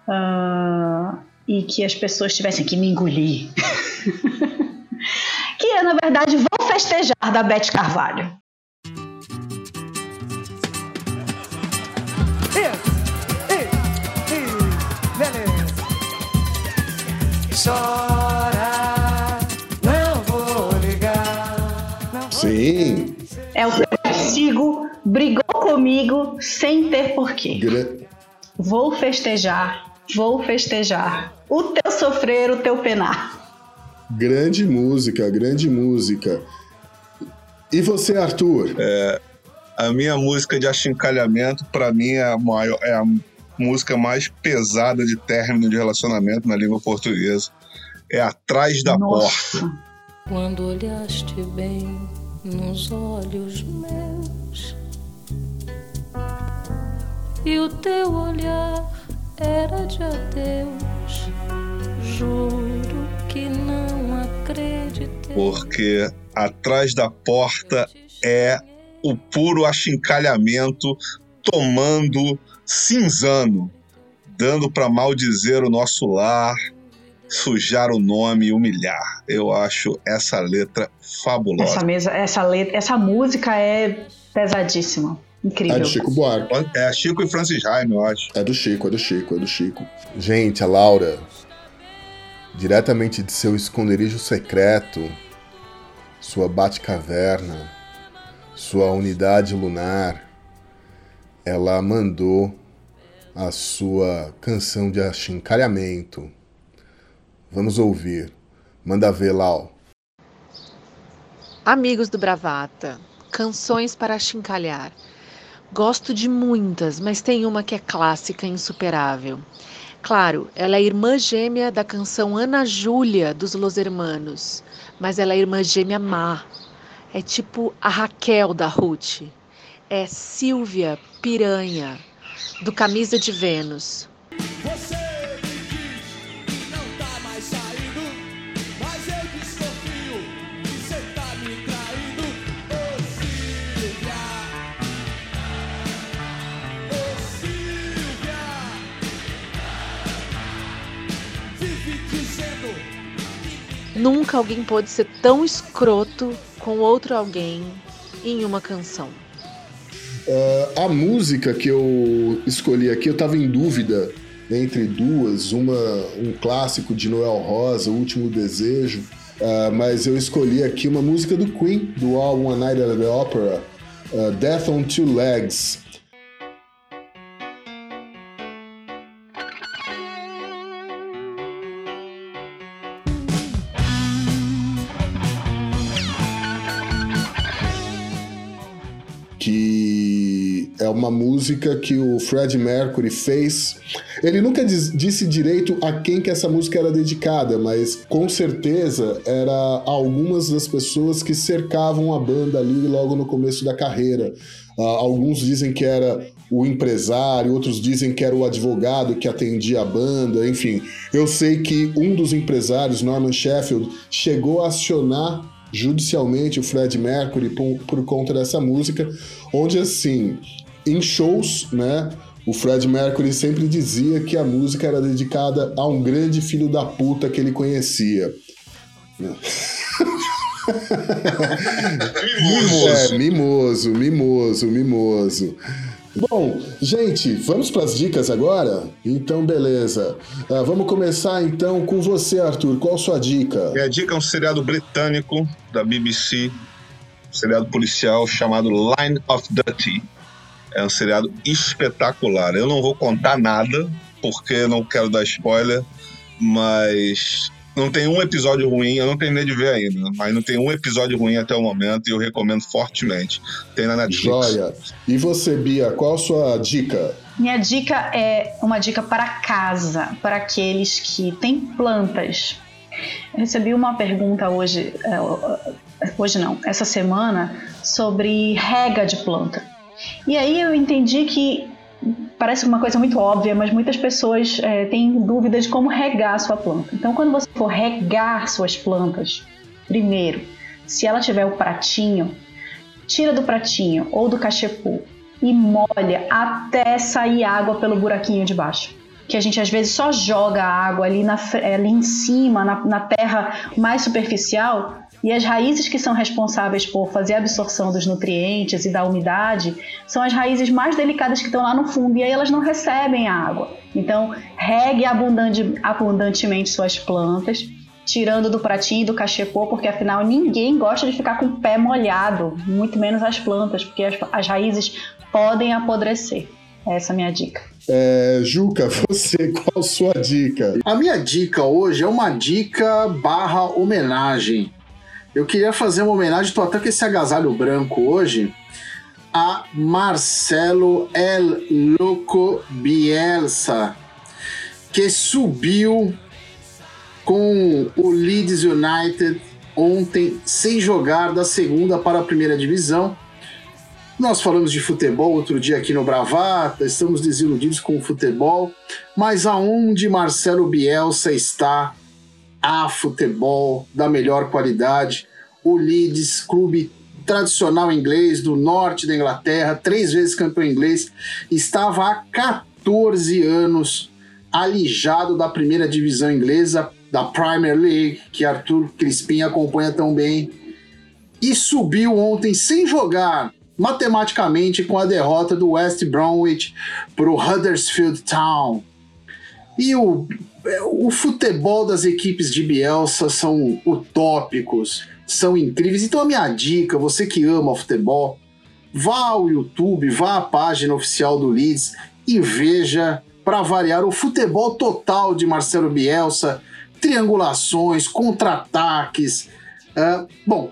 Uh, e que as pessoas tivessem que me engolir. que é, na verdade, Vou Festejar, da Beth Carvalho. Chora, não vou ligar. Sim. É o que eu sigo, brigou comigo sem ter porquê. Gra vou festejar, vou festejar. O teu sofrer, o teu penar. Grande música, grande música. E você, Arthur? É, a minha música de achincalhamento, para mim, é a, maior, é a música mais pesada de término de relacionamento na língua portuguesa. É Atrás da Nossa. Porta. Quando olhaste bem nos olhos meus e o teu olhar era de adeus, juro que não acreditei. Porque atrás da porta é o puro achincalhamento tomando cinzano, dando para maldizer o nosso lar, sujar o nome e humilhar. Eu acho essa letra fabulosa. Essa, mesa, essa, letra, essa música é pesadíssima. Incrível. É do Chico Buarque. É Chico e Francis Jaime, eu acho. É do Chico, é do Chico, é do Chico. Gente, a Laura diretamente de seu esconderijo secreto, sua bate-caverna, sua unidade lunar, ela mandou a sua canção de achincalhamento. Vamos ouvir. Manda ver, Lau. Amigos do Bravata, canções para achincalhar. Gosto de muitas, mas tem uma que é clássica e insuperável. Claro, ela é irmã gêmea da canção Ana Júlia dos Los Hermanos, mas ela é irmã gêmea má. É tipo a Raquel da Ruth. É Silvia Piranha, do Camisa de Vênus. Você Nunca alguém pôde ser tão escroto com outro alguém em uma canção. Uh, a música que eu escolhi aqui, eu tava em dúvida entre duas, uma um clássico de Noel Rosa, O Último Desejo, uh, mas eu escolhi aqui uma música do Queen, do álbum A Night at the Opera, uh, Death on Two Legs. Uma música que o Fred Mercury fez. Ele nunca diz, disse direito a quem que essa música era dedicada, mas com certeza era algumas das pessoas que cercavam a banda ali logo no começo da carreira. Uh, alguns dizem que era o empresário, outros dizem que era o advogado que atendia a banda, enfim. Eu sei que um dos empresários, Norman Sheffield, chegou a acionar judicialmente o Fred Mercury por, por conta dessa música, onde assim em shows, né? O Fred Mercury sempre dizia que a música era dedicada a um grande filho da puta que ele conhecia. mimoso. É, mimoso, mimoso, mimoso. Bom, gente, vamos para as dicas agora? Então, beleza. Uh, vamos começar então com você, Arthur. Qual a sua dica? Minha dica é um seriado britânico da BBC, um seriado policial chamado Line of Duty. É um seriado espetacular. Eu não vou contar nada, porque não quero dar spoiler, mas não tem um episódio ruim, eu não terminei de ver ainda, mas não tem um episódio ruim até o momento e eu recomendo fortemente. Tem na Netflix. Joia. E você, Bia, qual a sua dica? Minha dica é uma dica para casa, para aqueles que têm plantas. Eu recebi uma pergunta hoje, é, hoje não, essa semana, sobre rega de planta. E aí eu entendi que parece uma coisa muito óbvia, mas muitas pessoas é, têm dúvida de como regar a sua planta. Então, quando você for regar suas plantas, primeiro, se ela tiver o pratinho, tira do pratinho ou do cachepô e molha até sair água pelo buraquinho de baixo. Que a gente às vezes só joga a água ali, na, ali em cima, na, na terra mais superficial, e as raízes que são responsáveis por fazer a absorção dos nutrientes e da umidade são as raízes mais delicadas que estão lá no fundo e aí elas não recebem a água. Então, regue abundante, abundantemente suas plantas, tirando do pratinho e do cachepô, porque afinal ninguém gosta de ficar com o pé molhado, muito menos as plantas, porque as, as raízes podem apodrecer. Essa é a minha dica. É, Juca, você, qual a sua dica? A minha dica hoje é uma dica barra homenagem. Eu queria fazer uma homenagem, estou até com esse agasalho branco hoje, a Marcelo El Loco Bielsa, que subiu com o Leeds United ontem sem jogar da segunda para a primeira divisão. Nós falamos de futebol outro dia aqui no Bravata, estamos desiludidos com o futebol, mas aonde Marcelo Bielsa está a futebol da melhor qualidade. O Leeds, clube tradicional inglês do norte da Inglaterra, três vezes campeão inglês, estava há 14 anos alijado da primeira divisão inglesa, da Premier League, que Arthur Crispim acompanha tão bem, e subiu ontem sem jogar matematicamente com a derrota do West Bromwich para o Huddersfield Town. E o o futebol das equipes de Bielsa são utópicos, são incríveis. Então a minha dica, você que ama futebol, vá ao YouTube, vá à página oficial do Leeds e veja, para variar, o futebol total de Marcelo Bielsa, triangulações, contra-ataques. Uh, bom,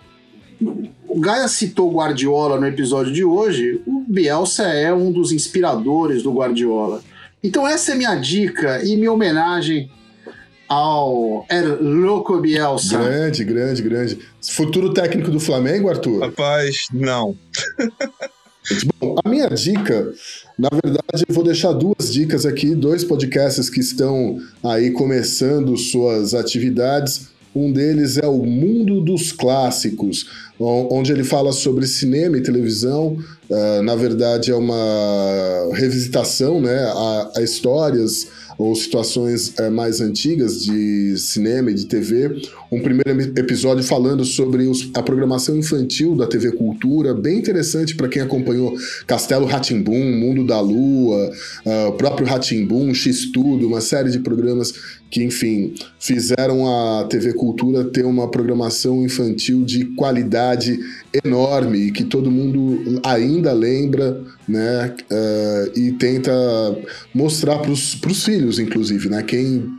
o Gaia citou Guardiola no episódio de hoje. O Bielsa é um dos inspiradores do Guardiola. Então essa é minha dica e minha homenagem ao Er Loco Bielsa. Grande, grande, grande. Futuro técnico do Flamengo, Arthur? Rapaz, não. Bom, a minha dica, na verdade, eu vou deixar duas dicas aqui, dois podcasts que estão aí começando suas atividades. Um deles é o Mundo dos Clássicos, onde ele fala sobre cinema e televisão. Uh, na verdade, é uma revisitação né, a, a histórias, ou situações é, mais antigas de cinema e de TV. Um primeiro episódio falando sobre os, a programação infantil da TV Cultura, bem interessante para quem acompanhou Castelo Ratimbum, Mundo da Lua, uh, o próprio Ratimbum, X-Tudo, uma série de programas que, enfim, fizeram a TV Cultura ter uma programação infantil de qualidade enorme e que todo mundo ainda lembra, né? Uh, e tenta mostrar para os filhos, inclusive, né? Quem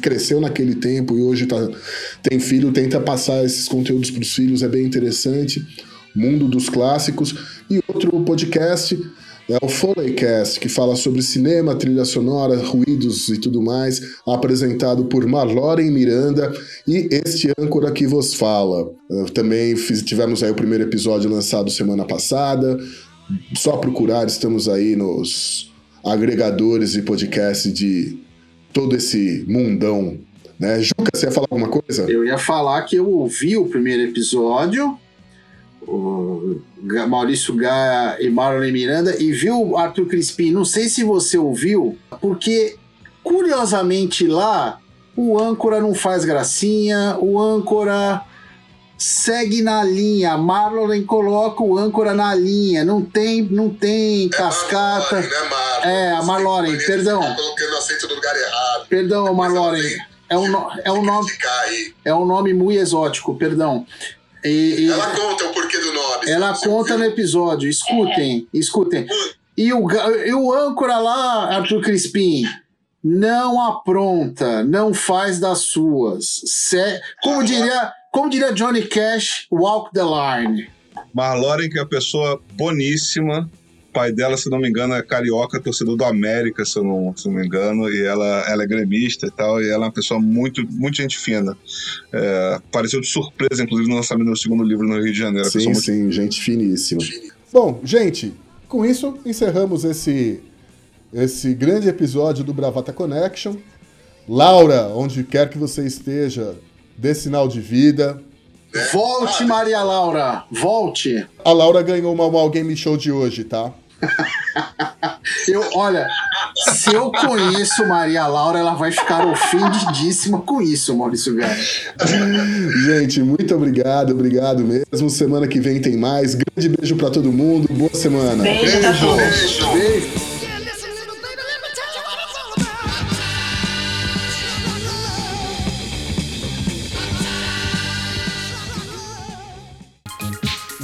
cresceu naquele tempo e hoje tá, tem filho tenta passar esses conteúdos para os filhos, é bem interessante. Mundo dos Clássicos. E outro podcast é o Foleycast, que fala sobre cinema, trilha sonora, ruídos e tudo mais, apresentado por Marloren Miranda e este âncora que vos fala. Também fiz, tivemos aí o primeiro episódio lançado semana passada. Só procurar, estamos aí nos agregadores e podcasts de todo esse mundão. Né? Juca, você ia falar alguma coisa? Eu ia falar que eu ouvi o primeiro episódio Maurício Gaia e Marlon Miranda e viu Arthur Crispim. Não sei se você ouviu, porque curiosamente lá o âncora não faz gracinha, o âncora segue na linha. Marlon coloca o âncora na linha, não tem, não tem é cascata. Marlon, né, Marlon? É, a Marloren, perdão. Colocando acento no lugar errado. Perdão, Marloren. É um, é um nome é um nome muito exótico, perdão. E, e ela conta o porquê do nome. Ela conta no episódio. Escutem, escutem. E o, e o âncora lá, Arthur Crispim, não apronta, não faz das suas. Se, como, diria, como diria Johnny Cash, walk the line. Marloren, que é uma pessoa boníssima, pai dela, se não me engano, é carioca, torcedor do América, se eu não, se não me engano, e ela, ela é gremista e tal, e ela é uma pessoa muito, muito gente fina. É, apareceu de surpresa, inclusive, no lançamento do segundo livro no Rio de Janeiro. Sim, sim, muito... gente finíssima. Bom, gente, com isso encerramos esse, esse grande episódio do Bravata Connection. Laura, onde quer que você esteja, dê sinal de vida, Volte, Maria Laura, volte. A Laura ganhou uma Mal Game Show de hoje, tá? eu, olha, se eu conheço Maria Laura, ela vai ficar ofendidíssima com isso, Maurício Gás. Gente, muito obrigado, obrigado mesmo. Semana que vem tem mais. Grande beijo para todo mundo. Boa semana. Beijo. beijo. beijo.